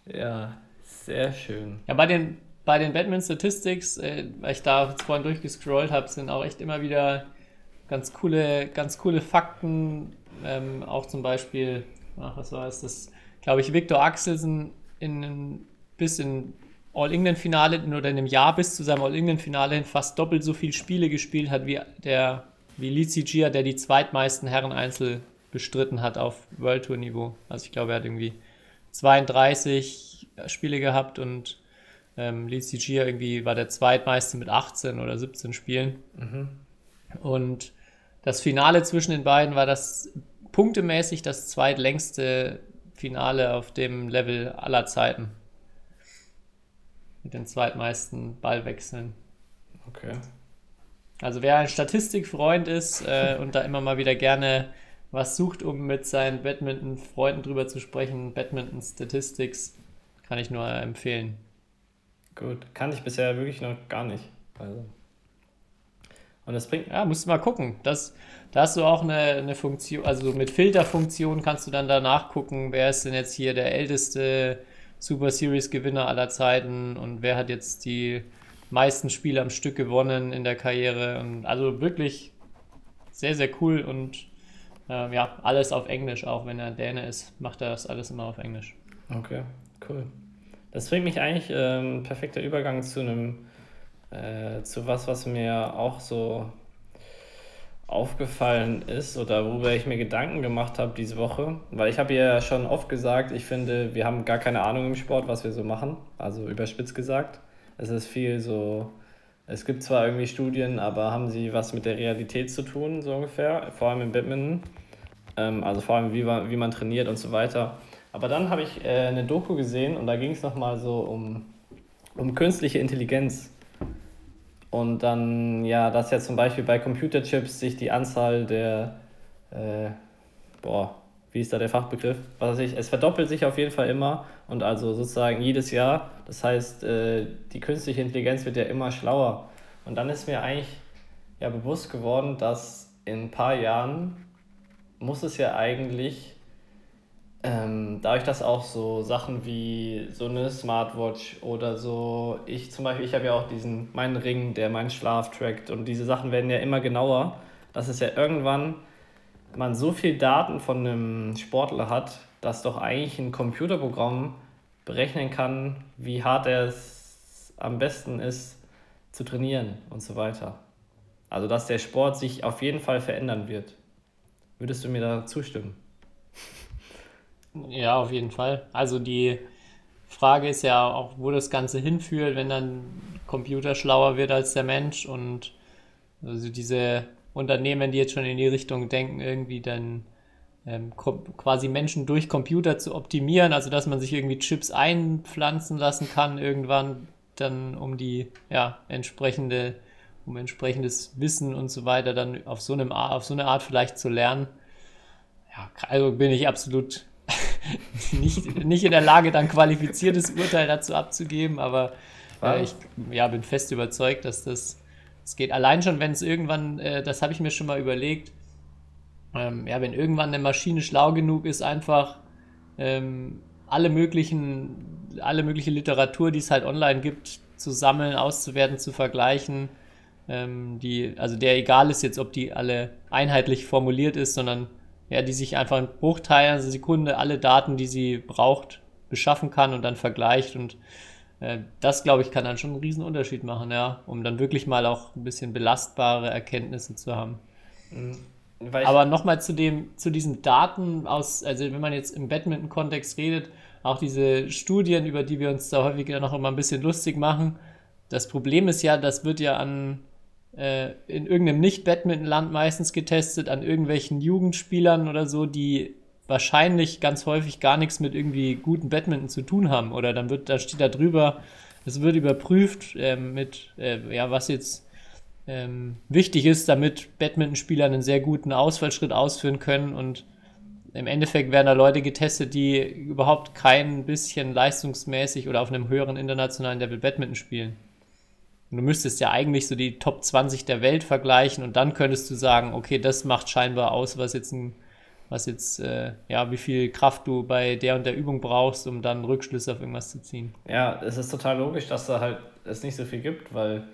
ja, sehr schön. Ja, bei den, bei den Batman Statistics, äh, weil ich da vorhin durchgescrollt habe, sind auch echt immer wieder ganz coole, ganz coole Fakten. Ähm, auch zum Beispiel, ach, was war es, das, glaube ich, Victor Axelsen in, bis in All-England-Finale oder in einem Jahr bis zu seinem All-England-Finale fast doppelt so viele Spiele gespielt hat wie der wie Lizi Gia, der die zweitmeisten Herren-Einzel bestritten hat auf World Tour Niveau. Also ich glaube, er hat irgendwie 32 Spiele gehabt und ähm, Lizi Gia irgendwie war der zweitmeiste mit 18 oder 17 Spielen. Und das Finale zwischen den beiden war das punktemäßig das zweitlängste Finale auf dem Level aller Zeiten. Mit den zweitmeisten Ballwechseln. Okay. Also wer ein Statistikfreund ist äh, und da immer mal wieder gerne was sucht, um mit seinen Badminton-Freunden drüber zu sprechen, Badminton Statistics, kann ich nur empfehlen. Gut. Kann ich bisher wirklich noch gar nicht. Also. Und das bringt. Ja, musst du mal gucken. Das, da hast du auch eine, eine Funktion, also mit Filterfunktion kannst du dann danach gucken, wer ist denn jetzt hier der älteste Super Series-Gewinner aller Zeiten und wer hat jetzt die meisten Spiele am Stück gewonnen in der Karriere. Und also wirklich sehr, sehr cool und ähm, ja, alles auf Englisch, auch wenn er Däne ist, macht er das alles immer auf Englisch. Okay, cool. Das bringt mich eigentlich ähm, perfekter Übergang zu einem, äh, zu was, was mir auch so aufgefallen ist oder worüber ich mir Gedanken gemacht habe diese Woche. Weil ich habe ja schon oft gesagt, ich finde, wir haben gar keine Ahnung im Sport, was wir so machen. Also überspitzt gesagt. Es ist viel so, es gibt zwar irgendwie Studien, aber haben sie was mit der Realität zu tun, so ungefähr, vor allem im Badminton. Ähm, also vor allem, wie wie man trainiert und so weiter. Aber dann habe ich äh, eine Doku gesehen und da ging es nochmal so um, um künstliche Intelligenz. Und dann, ja, dass ja zum Beispiel bei Computerchips sich die Anzahl der, äh, boah, wie ist da der Fachbegriff? Was weiß ich, es verdoppelt sich auf jeden Fall immer und also sozusagen jedes Jahr. Das heißt, äh, die künstliche Intelligenz wird ja immer schlauer. Und dann ist mir eigentlich ja bewusst geworden, dass in ein paar Jahren muss es ja eigentlich, ähm, dadurch, dass auch so Sachen wie so eine Smartwatch oder so, ich zum Beispiel, ich habe ja auch diesen, meinen Ring, der meinen Schlaf trackt und diese Sachen werden ja immer genauer, dass es ja irgendwann man so viel Daten von einem Sportler hat, dass doch eigentlich ein Computerprogramm berechnen kann, wie hart er es am besten ist zu trainieren und so weiter. Also dass der Sport sich auf jeden Fall verändern wird. Würdest du mir da zustimmen? Ja, auf jeden Fall. Also die Frage ist ja auch, wo das Ganze hinführt, wenn dann Computer schlauer wird als der Mensch und also diese Unternehmen, die jetzt schon in die Richtung denken, irgendwie dann ähm, quasi Menschen durch Computer zu optimieren, also dass man sich irgendwie Chips einpflanzen lassen kann irgendwann dann um die ja entsprechende um entsprechendes Wissen und so weiter dann auf so einem auf so eine Art vielleicht zu lernen. Ja, also bin ich absolut [laughs] nicht, nicht in der Lage, dann qualifiziertes Urteil dazu abzugeben, aber äh, ich ja, bin fest überzeugt, dass das, das geht. Allein schon, wenn es irgendwann, äh, das habe ich mir schon mal überlegt, ähm, ja, wenn irgendwann eine Maschine schlau genug ist, einfach ähm, alle möglichen, alle mögliche Literatur, die es halt online gibt, zu sammeln, auszuwerten, zu vergleichen, ähm, die, also der egal ist jetzt, ob die alle einheitlich formuliert ist, sondern ja, die sich einfach in Bruchteilen, also Sekunde, alle Daten, die sie braucht, beschaffen kann und dann vergleicht und äh, das, glaube ich, kann dann schon einen riesen Unterschied machen, ja, um dann wirklich mal auch ein bisschen belastbare Erkenntnisse zu haben. Mhm. Aber nochmal zu dem, zu diesen Daten aus, also wenn man jetzt im Badminton-Kontext redet, auch diese Studien, über die wir uns da häufig noch immer ein bisschen lustig machen. Das Problem ist ja, das wird ja an äh, in irgendeinem Nicht-Badminton-Land meistens getestet, an irgendwelchen Jugendspielern oder so, die wahrscheinlich ganz häufig gar nichts mit irgendwie guten Badminton zu tun haben. Oder dann wird, da steht da drüber, es wird überprüft äh, mit, äh, ja, was jetzt ähm, wichtig ist, damit Badmintonspieler einen sehr guten Ausfallschritt ausführen können. Und im Endeffekt werden da Leute getestet, die überhaupt kein bisschen leistungsmäßig oder auf einem höheren internationalen Level Badminton spielen. Und du müsstest ja eigentlich so die Top 20 der Welt vergleichen und dann könntest du sagen, okay, das macht scheinbar aus, was jetzt ein was jetzt, äh, ja, wie viel Kraft du bei der und der Übung brauchst, um dann Rückschlüsse auf irgendwas zu ziehen. Ja, es ist total logisch, dass da halt es nicht so viel gibt, weil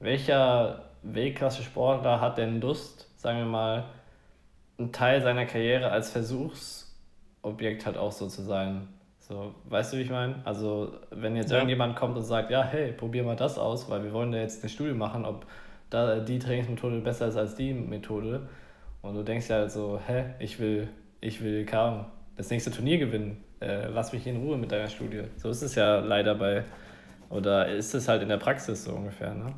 welcher Weltklasse-Sportler hat denn Lust, sagen wir mal, einen Teil seiner Karriere als Versuchsobjekt halt auch so zu sein? So, weißt du, wie ich meine? Also, wenn jetzt ja. irgendjemand kommt und sagt, ja, hey, probier mal das aus, weil wir wollen da jetzt eine Studie machen, ob da die Trainingsmethode besser ist als die Methode, und du denkst ja halt so, hä, ich will, ich will kaum das nächste Turnier gewinnen. Äh, lass mich in Ruhe mit deiner Studie. So ist es ja leider bei, oder ist es halt in der Praxis so ungefähr, ne?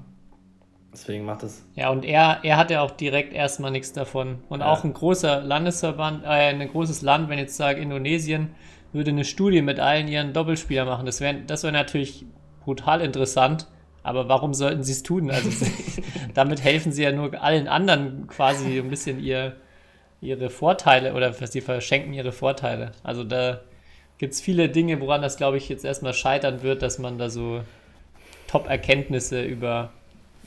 Deswegen macht es. Ja, und er, er hat ja auch direkt erstmal nichts davon. Und ja. auch ein großer Landesverband, äh, ein großes Land, wenn ich jetzt sage Indonesien, würde eine Studie mit allen ihren Doppelspielern machen. Das wäre das wär natürlich brutal interessant. Aber warum sollten sie es tun? Also [laughs] damit helfen sie ja nur allen anderen quasi ein bisschen ihr, ihre Vorteile oder sie verschenken ihre Vorteile. Also da gibt es viele Dinge, woran das, glaube ich, jetzt erstmal scheitern wird, dass man da so Top-Erkenntnisse über,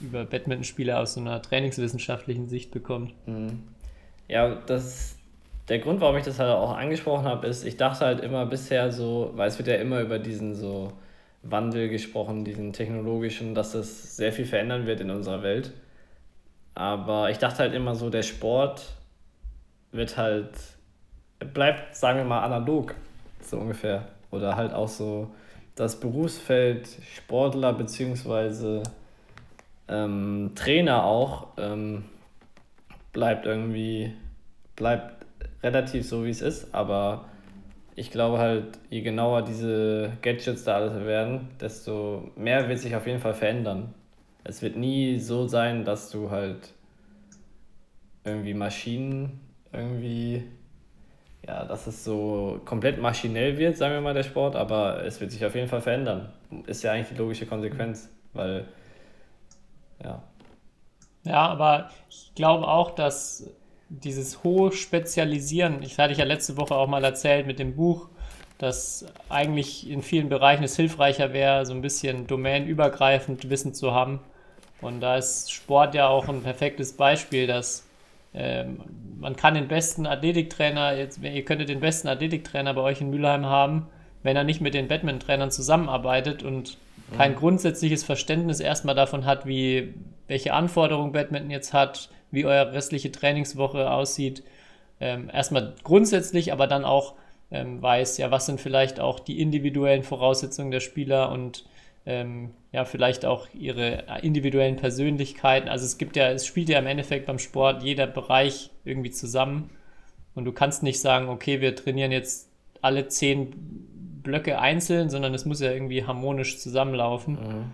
über Badmintonspieler aus so einer trainingswissenschaftlichen Sicht bekommt. Mhm. Ja, das der Grund, warum ich das halt auch angesprochen habe, ist, ich dachte halt immer bisher so, weil es wird ja immer über diesen so Wandel gesprochen, diesen technologischen, dass das sehr viel verändern wird in unserer Welt. Aber ich dachte halt immer so, der Sport wird halt, bleibt, sagen wir mal, analog, so ungefähr. Oder halt auch so das Berufsfeld Sportler bzw. ähm, Trainer auch ähm, bleibt irgendwie, bleibt relativ so, wie es ist, aber ich glaube halt, je genauer diese Gadgets da alles werden, desto mehr wird sich auf jeden Fall verändern. Es wird nie so sein, dass du halt irgendwie Maschinen irgendwie, ja, dass es so komplett maschinell wird, sagen wir mal, der Sport, aber es wird sich auf jeden Fall verändern. Ist ja eigentlich die logische Konsequenz, weil, ja. Ja, aber ich glaube auch, dass dieses hohe Spezialisieren, ich hatte ich ja letzte Woche auch mal erzählt mit dem Buch, dass eigentlich in vielen Bereichen es hilfreicher wäre, so ein bisschen domänenübergreifend Wissen zu haben. Und da ist Sport ja auch ein perfektes Beispiel, dass ähm, man kann den besten Athletiktrainer, jetzt, ihr könntet den besten Athletiktrainer bei euch in Mülheim haben, wenn er nicht mit den Badminton-Trainern zusammenarbeitet und kein mhm. grundsätzliches Verständnis erstmal davon hat, wie, welche Anforderungen Badminton jetzt hat, wie eure restliche Trainingswoche aussieht. Ähm, erstmal grundsätzlich, aber dann auch ähm, weiß, ja, was sind vielleicht auch die individuellen Voraussetzungen der Spieler und ähm, ja, vielleicht auch ihre individuellen Persönlichkeiten. Also es gibt ja, es spielt ja im Endeffekt beim Sport jeder Bereich irgendwie zusammen. Und du kannst nicht sagen, okay, wir trainieren jetzt alle zehn Blöcke einzeln, sondern es muss ja irgendwie harmonisch zusammenlaufen. Mhm.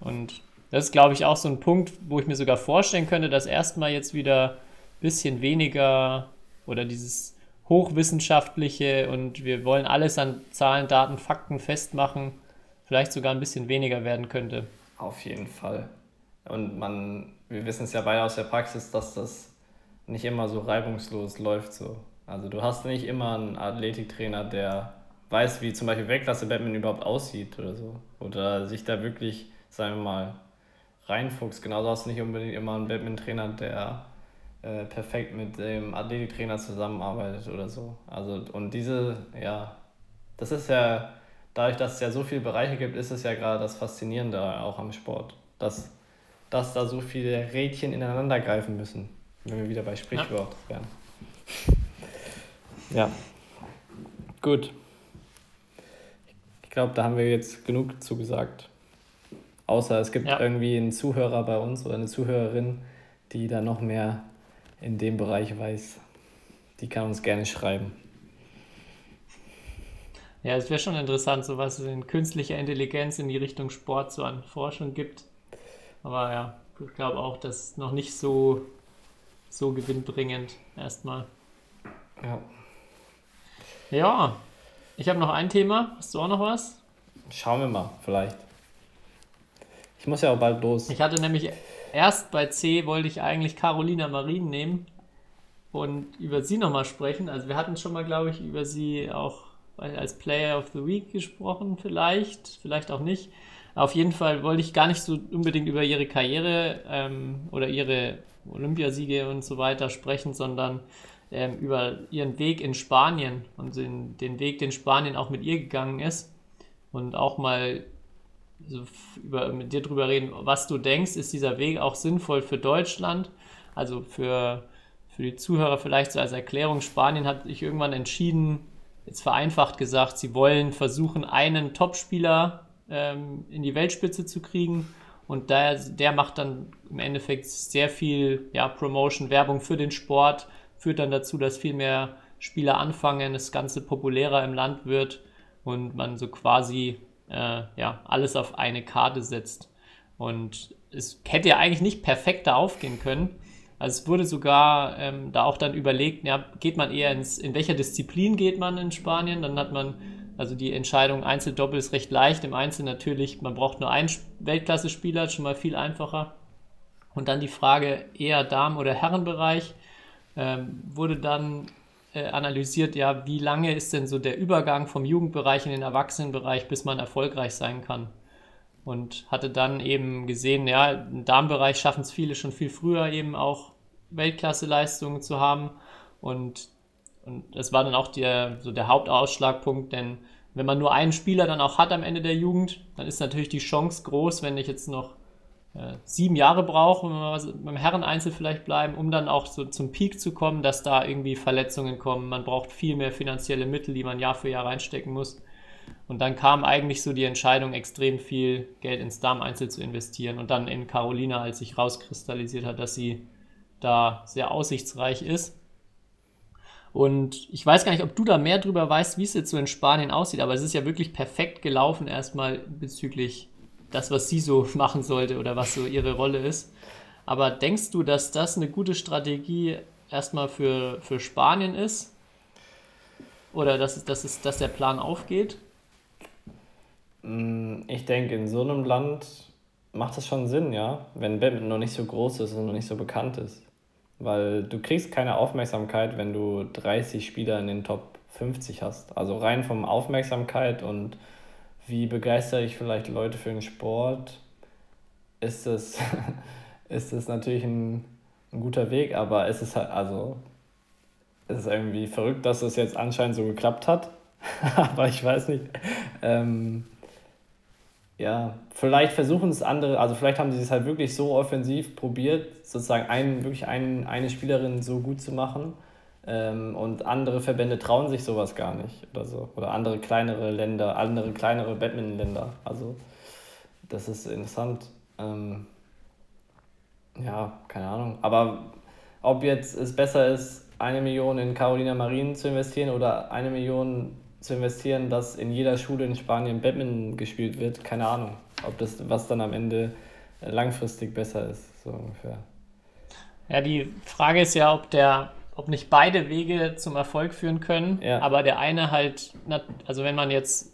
Und das ist, glaube ich, auch so ein Punkt, wo ich mir sogar vorstellen könnte, dass erstmal jetzt wieder ein bisschen weniger oder dieses hochwissenschaftliche und wir wollen alles an Zahlen, Daten, Fakten festmachen, vielleicht sogar ein bisschen weniger werden könnte. Auf jeden Fall. Und man, wir wissen es ja beide aus der Praxis, dass das nicht immer so reibungslos läuft so. Also du hast nicht immer einen Athletiktrainer, der weiß, wie zum Beispiel Weltklasse Batman überhaupt aussieht oder so. Oder sich da wirklich, sagen wir mal, reinfuchst. Genauso hast du nicht unbedingt immer einen Badminton-Trainer, der äh, perfekt mit dem Athletiktrainer zusammenarbeitet oder so. Also, und diese, ja, das ist ja, dadurch, dass es ja so viele Bereiche gibt, ist es ja gerade das Faszinierende auch am Sport. Dass, dass da so viele Rädchen ineinander greifen müssen, wenn wir wieder bei Sprichwort ja. wären. Ja. Gut. Ich glaube, da haben wir jetzt genug zugesagt. Außer es gibt ja. irgendwie einen Zuhörer bei uns oder eine Zuhörerin, die da noch mehr in dem Bereich weiß. Die kann uns gerne schreiben. Ja, es wäre schon interessant, so was in künstlicher Intelligenz in die Richtung Sport so an Forschung gibt. Aber ja, ich glaube auch, das ist noch nicht so, so gewinnbringend erstmal. Ja. Ja, ich habe noch ein Thema. Hast du auch noch was? Schauen wir mal, vielleicht. Ich muss ja auch bald los. Ich hatte nämlich erst bei C wollte ich eigentlich Carolina Marin nehmen und über sie nochmal sprechen. Also wir hatten schon mal, glaube ich, über sie auch als Player of the Week gesprochen, vielleicht, vielleicht auch nicht. Auf jeden Fall wollte ich gar nicht so unbedingt über ihre Karriere ähm, oder ihre Olympiasiege und so weiter sprechen, sondern ähm, über ihren Weg in Spanien und den, den Weg, den Spanien auch mit ihr gegangen ist. Und auch mal über, mit dir drüber reden, was du denkst, ist dieser Weg auch sinnvoll für Deutschland? Also für, für die Zuhörer vielleicht so als Erklärung, Spanien hat sich irgendwann entschieden, jetzt vereinfacht gesagt, sie wollen versuchen, einen Topspieler ähm, in die Weltspitze zu kriegen. Und der, der macht dann im Endeffekt sehr viel ja, Promotion, Werbung für den Sport, führt dann dazu, dass viel mehr Spieler anfangen, das Ganze populärer im Land wird und man so quasi äh, ja, alles auf eine Karte setzt. Und es hätte ja eigentlich nicht perfekter aufgehen können. Also es wurde sogar ähm, da auch dann überlegt, ja, geht man eher ins, in welcher Disziplin geht man in Spanien? Dann hat man, also die Entscheidung Einzel-Doppel ist recht leicht. Im Einzel natürlich, man braucht nur einen Weltklasse-Spieler, schon mal viel einfacher. Und dann die Frage eher Damen- oder Herrenbereich ähm, wurde dann äh, analysiert, ja, wie lange ist denn so der Übergang vom Jugendbereich in den Erwachsenenbereich, bis man erfolgreich sein kann? und hatte dann eben gesehen, ja, im Darmbereich schaffen es viele schon viel früher eben auch Weltklasse-Leistungen zu haben und, und das war dann auch der, so der Hauptausschlagpunkt, denn wenn man nur einen Spieler dann auch hat am Ende der Jugend, dann ist natürlich die Chance groß, wenn ich jetzt noch sieben Jahre brauche, wenn wir beim Herreneinzel vielleicht bleiben, um dann auch so zum Peak zu kommen, dass da irgendwie Verletzungen kommen. Man braucht viel mehr finanzielle Mittel, die man Jahr für Jahr reinstecken muss. Und dann kam eigentlich so die Entscheidung, extrem viel Geld ins Darmeinzel zu investieren. Und dann in Carolina, als sich rauskristallisiert hat, dass sie da sehr aussichtsreich ist. Und ich weiß gar nicht, ob du da mehr drüber weißt, wie es jetzt so in Spanien aussieht, aber es ist ja wirklich perfekt gelaufen erstmal bezüglich das, was sie so [laughs] machen sollte oder was so ihre Rolle ist. Aber denkst du, dass das eine gute Strategie erstmal für, für Spanien ist? Oder dass, dass, es, dass der Plan aufgeht? Mm, ich denke, in so einem Land macht das schon Sinn, ja, wenn Badminton noch nicht so groß ist und noch nicht so bekannt ist. Weil du kriegst keine Aufmerksamkeit, wenn du 30 Spieler in den Top 50 hast. Also rein vom Aufmerksamkeit und wie begeistere ich vielleicht Leute für den Sport, ist es, [laughs] ist es natürlich ein, ein guter Weg, aber es ist halt, also, es ist irgendwie verrückt, dass es jetzt anscheinend so geklappt hat. [laughs] aber ich weiß nicht. Ähm, ja, vielleicht versuchen es andere, also vielleicht haben sie es halt wirklich so offensiv probiert, sozusagen einen, wirklich einen, eine Spielerin so gut zu machen. Ähm, und andere Verbände trauen sich sowas gar nicht oder so. Oder andere kleinere Länder, andere kleinere Badminton-Länder. Also das ist interessant. Ähm, ja, keine Ahnung. Aber ob jetzt es besser ist, eine Million in Carolina Marin zu investieren oder eine Million zu investieren, dass in jeder Schule in Spanien Badminton gespielt wird, keine Ahnung, ob das, was dann am Ende langfristig besser ist, so ungefähr. Ja, die Frage ist ja, ob der, ob nicht beide Wege zum Erfolg führen können, ja. aber der eine halt, also wenn man jetzt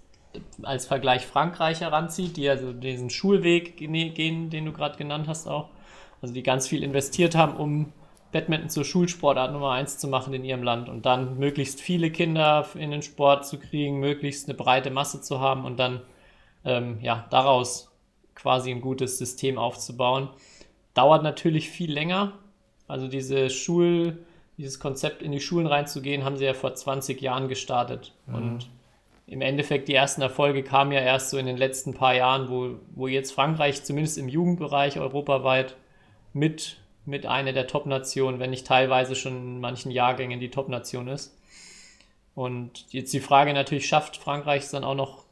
als Vergleich Frankreich heranzieht, die also diesen Schulweg gehen, den du gerade genannt hast auch, also die ganz viel investiert haben, um Badminton zur Schulsportart Nummer eins zu machen in ihrem Land und dann möglichst viele Kinder in den Sport zu kriegen, möglichst eine breite Masse zu haben und dann ähm, ja, daraus quasi ein gutes System aufzubauen. Dauert natürlich viel länger. Also diese Schul, dieses Konzept in die Schulen reinzugehen, haben sie ja vor 20 Jahren gestartet. Mhm. Und im Endeffekt die ersten Erfolge kamen ja erst so in den letzten paar Jahren, wo, wo jetzt Frankreich zumindest im Jugendbereich europaweit mit, mit einer der Top-Nationen, wenn nicht teilweise schon in manchen Jahrgängen die Top-Nation ist. Und jetzt die Frage natürlich, schafft Frankreich es dann auch noch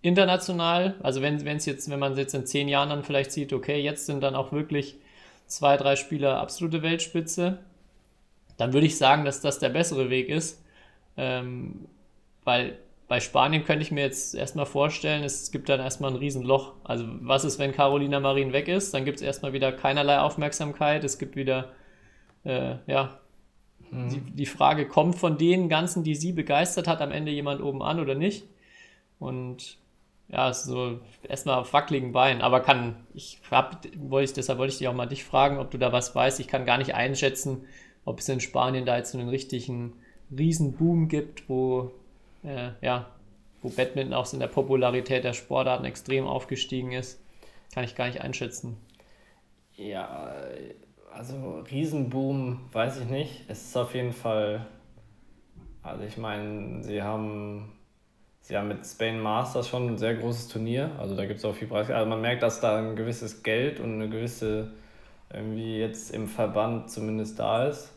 international? Also wenn es jetzt, wenn man es jetzt in zehn Jahren dann vielleicht sieht, okay, jetzt sind dann auch wirklich zwei, drei Spieler absolute Weltspitze, dann würde ich sagen, dass das der bessere Weg ist. Ähm, weil bei Spanien könnte ich mir jetzt erstmal vorstellen, es gibt dann erstmal ein Riesenloch. Also was ist, wenn Carolina Marin weg ist? Dann gibt es erstmal wieder keinerlei Aufmerksamkeit. Es gibt wieder, äh, ja, mhm. die, die, Frage, kommt von den ganzen, die sie begeistert hat, am Ende jemand oben an oder nicht? Und ja, so erstmal auf wackeligen Beinen. Aber kann, ich hab, wollte ich, deshalb wollte ich dich auch mal dich fragen, ob du da was weißt. Ich kann gar nicht einschätzen, ob es in Spanien da jetzt so einen richtigen Riesenboom gibt, wo äh, ja, wo Badminton auch in der Popularität der Sportarten extrem aufgestiegen ist, kann ich gar nicht einschätzen. Ja, also Riesenboom weiß ich nicht. Es ist auf jeden Fall, also ich meine, sie haben, sie haben mit Spain Masters schon ein sehr großes Turnier. Also da gibt es auch viel Preis. Also man merkt, dass da ein gewisses Geld und eine gewisse, irgendwie jetzt im Verband zumindest da ist.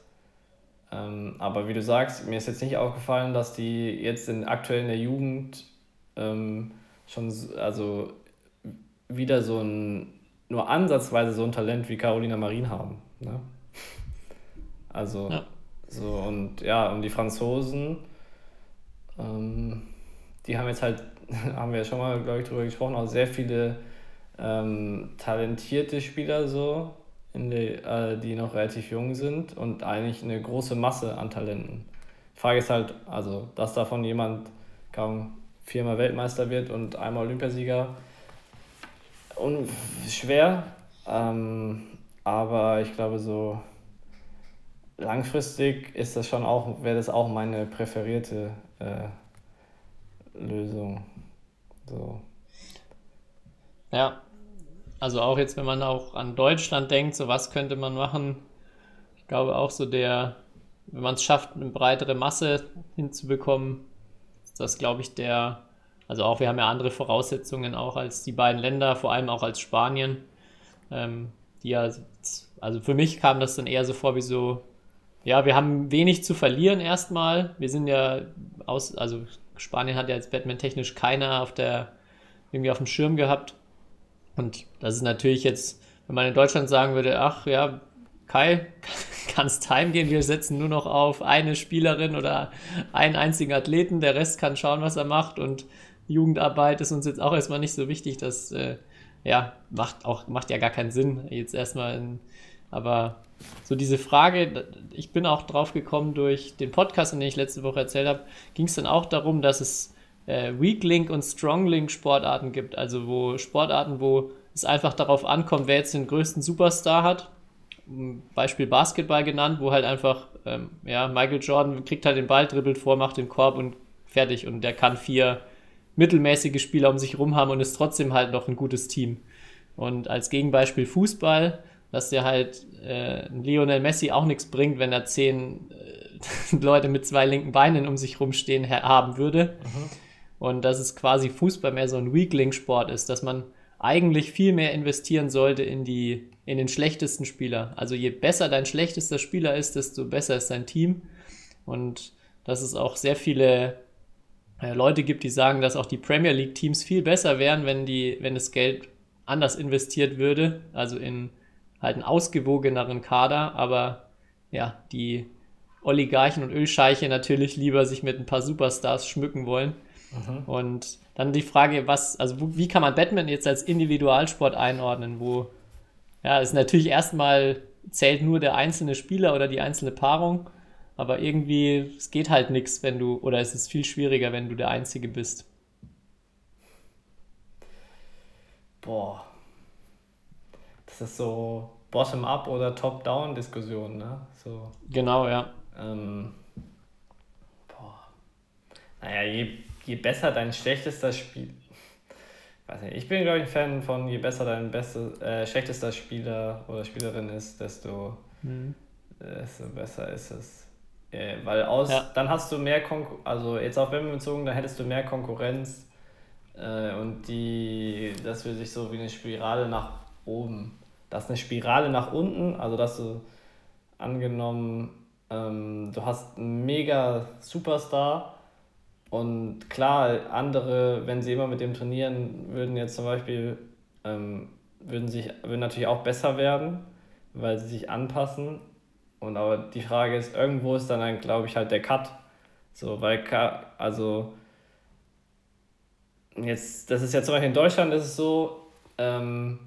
Ähm, aber wie du sagst, mir ist jetzt nicht aufgefallen, dass die jetzt in, aktuell in der Jugend ähm, schon also wieder so ein, nur ansatzweise so ein Talent wie Carolina Marin haben. Ne? [laughs] Also, ja. so und ja, und die Franzosen, ähm, die haben jetzt halt, [laughs] haben wir ja schon mal, glaube ich, drüber gesprochen, auch sehr viele ähm, talentierte Spieler so, der, äh, die noch relativ jung sind und eigentlich eine große Masse an Talenten. Die Frage ist halt, also, dass davon jemand kaum viermal Weltmeister wird und einmal Olympiasieger, und schwer, ähm, aber ich glaube so langfristig ist das schon auch, wäre das auch meine präferierte äh, Lösung. So. Ja, also auch jetzt, wenn man auch an Deutschland denkt, so was könnte man machen. Ich glaube auch so der, wenn man es schafft, eine breitere Masse hinzubekommen, ist das, glaube ich, der, also auch wir haben ja andere Voraussetzungen auch als die beiden Länder, vor allem auch als Spanien. Ähm, die ja, also für mich kam das dann eher so vor wie so, ja, wir haben wenig zu verlieren erstmal. Wir sind ja aus, also Spanien hat ja jetzt Batman technisch keiner auf der, irgendwie auf dem Schirm gehabt. Und das ist natürlich jetzt, wenn man in Deutschland sagen würde, ach ja, Kai, [laughs] kannst heimgehen, wir setzen nur noch auf eine Spielerin oder einen einzigen Athleten, der Rest kann schauen, was er macht und Jugendarbeit ist uns jetzt auch erstmal nicht so wichtig, das äh, ja, macht auch, macht ja gar keinen Sinn, jetzt erstmal in, aber so diese Frage, ich bin auch drauf gekommen durch den Podcast, den ich letzte Woche erzählt habe, ging es dann auch darum, dass es äh, Weak Link und Strong Link Sportarten gibt. Also wo Sportarten, wo es einfach darauf ankommt, wer jetzt den größten Superstar hat. Beispiel Basketball genannt, wo halt einfach, ähm, ja, Michael Jordan kriegt halt den Ball, dribbelt vor, macht den Korb und fertig. Und der kann vier mittelmäßige Spieler um sich rum haben und ist trotzdem halt noch ein gutes Team. Und als Gegenbeispiel Fußball, dass der halt äh, Lionel Messi auch nichts bringt, wenn er zehn äh, [laughs] Leute mit zwei linken Beinen um sich rumstehen haben würde. Mhm. Und dass es quasi Fußball mehr so ein Weakling-Sport ist, dass man eigentlich viel mehr investieren sollte in, die, in den schlechtesten Spieler. Also je besser dein schlechtester Spieler ist, desto besser ist dein Team. Und dass es auch sehr viele äh, Leute gibt, die sagen, dass auch die Premier League-Teams viel besser wären, wenn, die, wenn das Geld anders investiert würde, also in halt einen ausgewogeneren Kader, aber ja, die Oligarchen und Ölscheiche natürlich lieber sich mit ein paar Superstars schmücken wollen. Mhm. Und dann die Frage, was, also wie kann man Batman jetzt als Individualsport einordnen, wo ja, es natürlich erstmal zählt nur der einzelne Spieler oder die einzelne Paarung, aber irgendwie, es geht halt nichts, wenn du, oder es ist viel schwieriger, wenn du der Einzige bist. Boah. Das ist so Bottom-up oder Top-down-Diskussion, ne? So. Genau, ja. Ähm, boah. Naja, je je besser dein schlechtester Spiel. Weiß nicht, ich bin, glaube ich, ein Fan von, je besser dein beste, äh, schlechtester Spieler oder Spielerin ist, desto, mhm. desto besser ist es. Äh, weil aus, Ja. dann hast du mehr Konkurrenz, also jetzt auf Wembley bezogen, da hättest du mehr Konkurrenz äh, und die, das will sich so wie eine Spirale nach oben. Das ist eine Spirale nach unten, also dass du angenommen, ähm, du hast einen mega Superstar und klar, andere, wenn sie immer mit dem trainieren, würden jetzt zum Beispiel, ähm, würden sich, würden natürlich auch besser werden, weil sie sich anpassen. Und aber die Frage ist, irgendwo ist dann, glaube ich, halt der Cut. So, weil, also, jetzt, das ist ja zum Beispiel in Deutschland ist es so, ähm,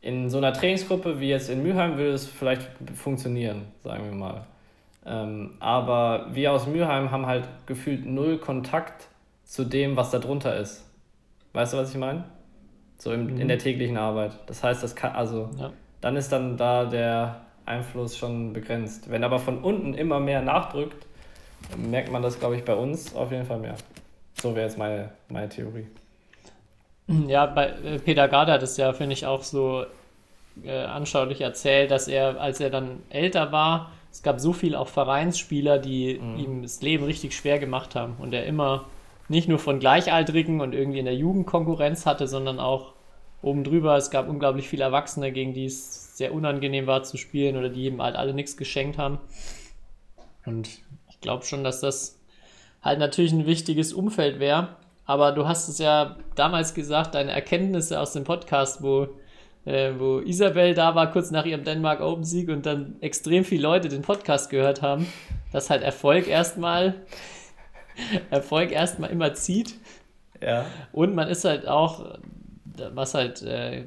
in so einer Trainingsgruppe wie jetzt in Mülheim würde es vielleicht funktionieren, sagen wir mal. Ähm, aber wir aus Mülheim haben halt gefühlt null Kontakt zu dem, was da drunter ist. Weißt du, was ich meine? So im, in der täglichen Arbeit. Das heißt, das kann, also, Ja. dann ist dann da der Einfluss schon begrenzt. Wenn aber von unten immer mehr nachdrückt, merkt man das, glaube ich, bei uns auf jeden Fall mehr. So wäre jetzt meine, meine Theorie. Ja, bei äh, Peter Gade hat es ja, finde ich, auch so äh, anschaulich erzählt, dass er, als er dann älter war, es gab so viel auch Vereinsspieler, die ihm das Leben richtig schwer gemacht haben und er immer nicht nur von Gleichaltrigen und irgendwie in der Jugend Konkurrenz hatte, sondern auch oben drüber. Es gab unglaublich viele Erwachsene, gegen die es sehr unangenehm war zu spielen oder die ihm halt alle nichts geschenkt haben. Und ich glaube schon, dass das halt natürlich ein wichtiges Umfeld wäre. Aber du hast es ja damals gesagt, deine Erkenntnisse aus dem Podcast, wo, äh, wo Isabel da war, kurz nach ihrem Denmark Open Sieg und dann extrem viele Leute den Podcast gehört haben, dass halt Erfolg erstmal [laughs] Erfolg erstmal immer zieht. Ja. Und man ist halt auch, was halt, äh,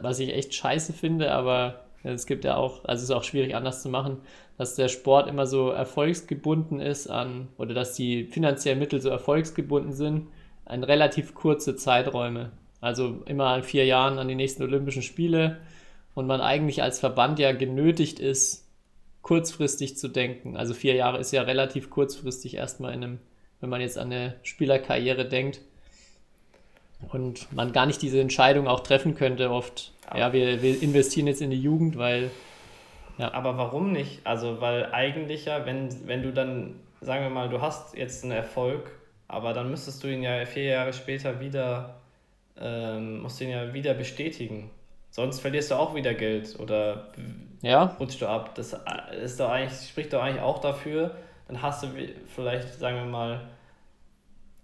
was ich echt scheiße finde, aber es gibt ja auch, also es ist auch schwierig anders zu machen, dass der Sport immer so erfolgsgebunden ist an, oder dass die finanziellen Mittel so erfolgsgebunden sind an relativ kurze Zeiträume. Also immer an vier Jahren an die nächsten Olympischen Spiele und man eigentlich als Verband ja genötigt ist, kurzfristig zu denken. Also vier Jahre ist ja relativ kurzfristig erstmal in einem, wenn man jetzt an eine Spielerkarriere denkt und man gar nicht diese Entscheidung auch treffen könnte oft. Ja, wir, wir investieren jetzt in die Jugend, weil Aber warum nicht? Also, weil eigentlich ja, wenn, wenn du dann, sagen wir mal, du hast jetzt einen Erfolg, aber dann müsstest du ihn ja vier Jahre später wieder, ähm, musst du ihn ja wieder bestätigen. Sonst verlierst du auch wieder Geld oder ja, rutschst du ab. Das äh, ist doch eigentlich, spricht doch eigentlich auch dafür. Dann hast du vielleicht, sagen wir mal,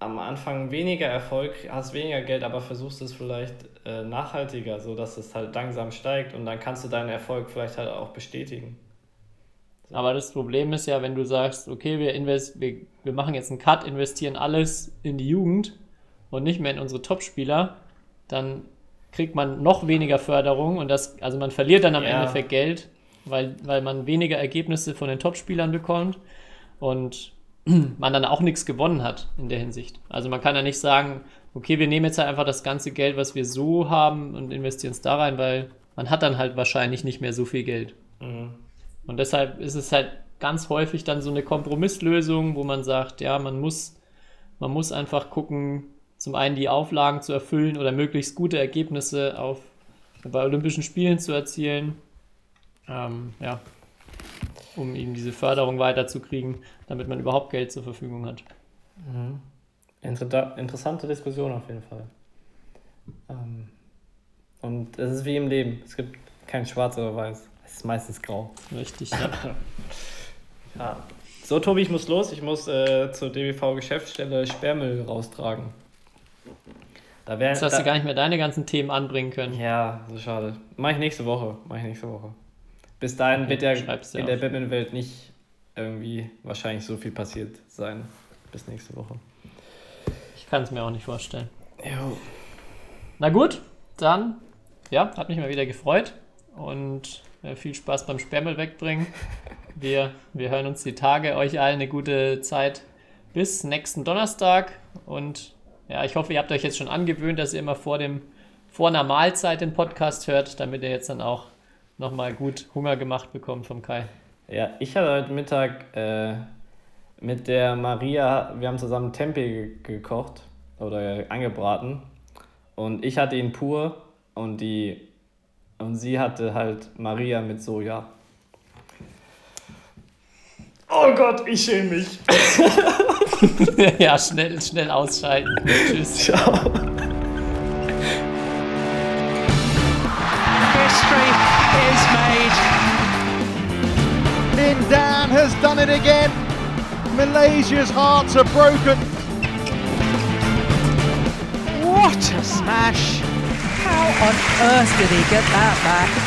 am Anfang weniger Erfolg, hast weniger Geld, aber versuchst es vielleicht äh, nachhaltiger, so dass es halt langsam steigt und dann kannst du deinen Erfolg vielleicht halt auch bestätigen. aber das Problem ist ja, wenn du sagst, okay, wir, invest wir, wir machen jetzt einen Cut, investieren alles in die Jugend und nicht mehr in unsere Topspieler, dann kriegt man noch weniger Förderung und das, also man verliert dann am Ja. Endeffekt Geld, weil, weil man weniger Ergebnisse von den Topspielern bekommt und [clears throat] man dann auch nichts gewonnen hat in der Hinsicht. Also man kann ja nicht sagen, okay, wir nehmen jetzt halt einfach das ganze Geld, was wir so haben und investieren es da rein, weil man hat dann halt wahrscheinlich nicht mehr so viel Geld. Und deshalb ist es halt ganz häufig dann so eine Kompromisslösung, wo man sagt, ja, man muss, man muss einfach gucken, zum einen die Auflagen zu erfüllen oder möglichst gute Ergebnisse auf, bei Olympischen Spielen zu erzielen. Ähm, ja, um eben diese Förderung weiterzukriegen, damit man überhaupt Geld zur Verfügung hat. Inter interessante Diskussion auf jeden Fall. Ähm, und es ist wie im Leben. Es gibt kein Schwarz oder Weiß. Es ist meistens grau. Richtig, [laughs] ja. Ja. So, Tobi, ich muss los. Ich muss äh, zur DBV-Geschäftsstelle Sperrmüll raustragen. Da wär, Jetzt hast da, du gar nicht mehr deine ganzen Themen anbringen können. Ja, so schade. Mach ich nächste Woche. Mach ich nächste Woche. Bis dahin Okay, wird ja in der auf. Batman-Welt nicht irgendwie wahrscheinlich so viel passiert sein. Bis nächste Woche. Ich kann es mir auch nicht vorstellen. Jo. Na gut, dann, ja, hat mich mal wieder gefreut und äh, viel Spaß beim Sperrmüll wegbringen. [laughs] Wir, wir hören uns die Tage. Euch allen eine gute Zeit bis nächsten Donnerstag und ja, ich hoffe, ihr habt euch jetzt schon angewöhnt, dass ihr immer vor dem vor einer Mahlzeit den Podcast hört, damit ihr jetzt dann auch nochmal gut Hunger gemacht bekommt vom Kai. Ja, ich hatte heute Mittag äh, mit der Maria, wir haben zusammen Tempeh ge gekocht oder angebraten und ich hatte ihn pur und die und sie hatte halt Maria mit Soja. Oh Gott, ich schäme mich. [laughs] ja, schnell, schnell ausschalten. Tschüss. Ciao. History is made. Lin Dan has done it again. Malaysia's hearts are broken. What a smash! How on earth did he get that back?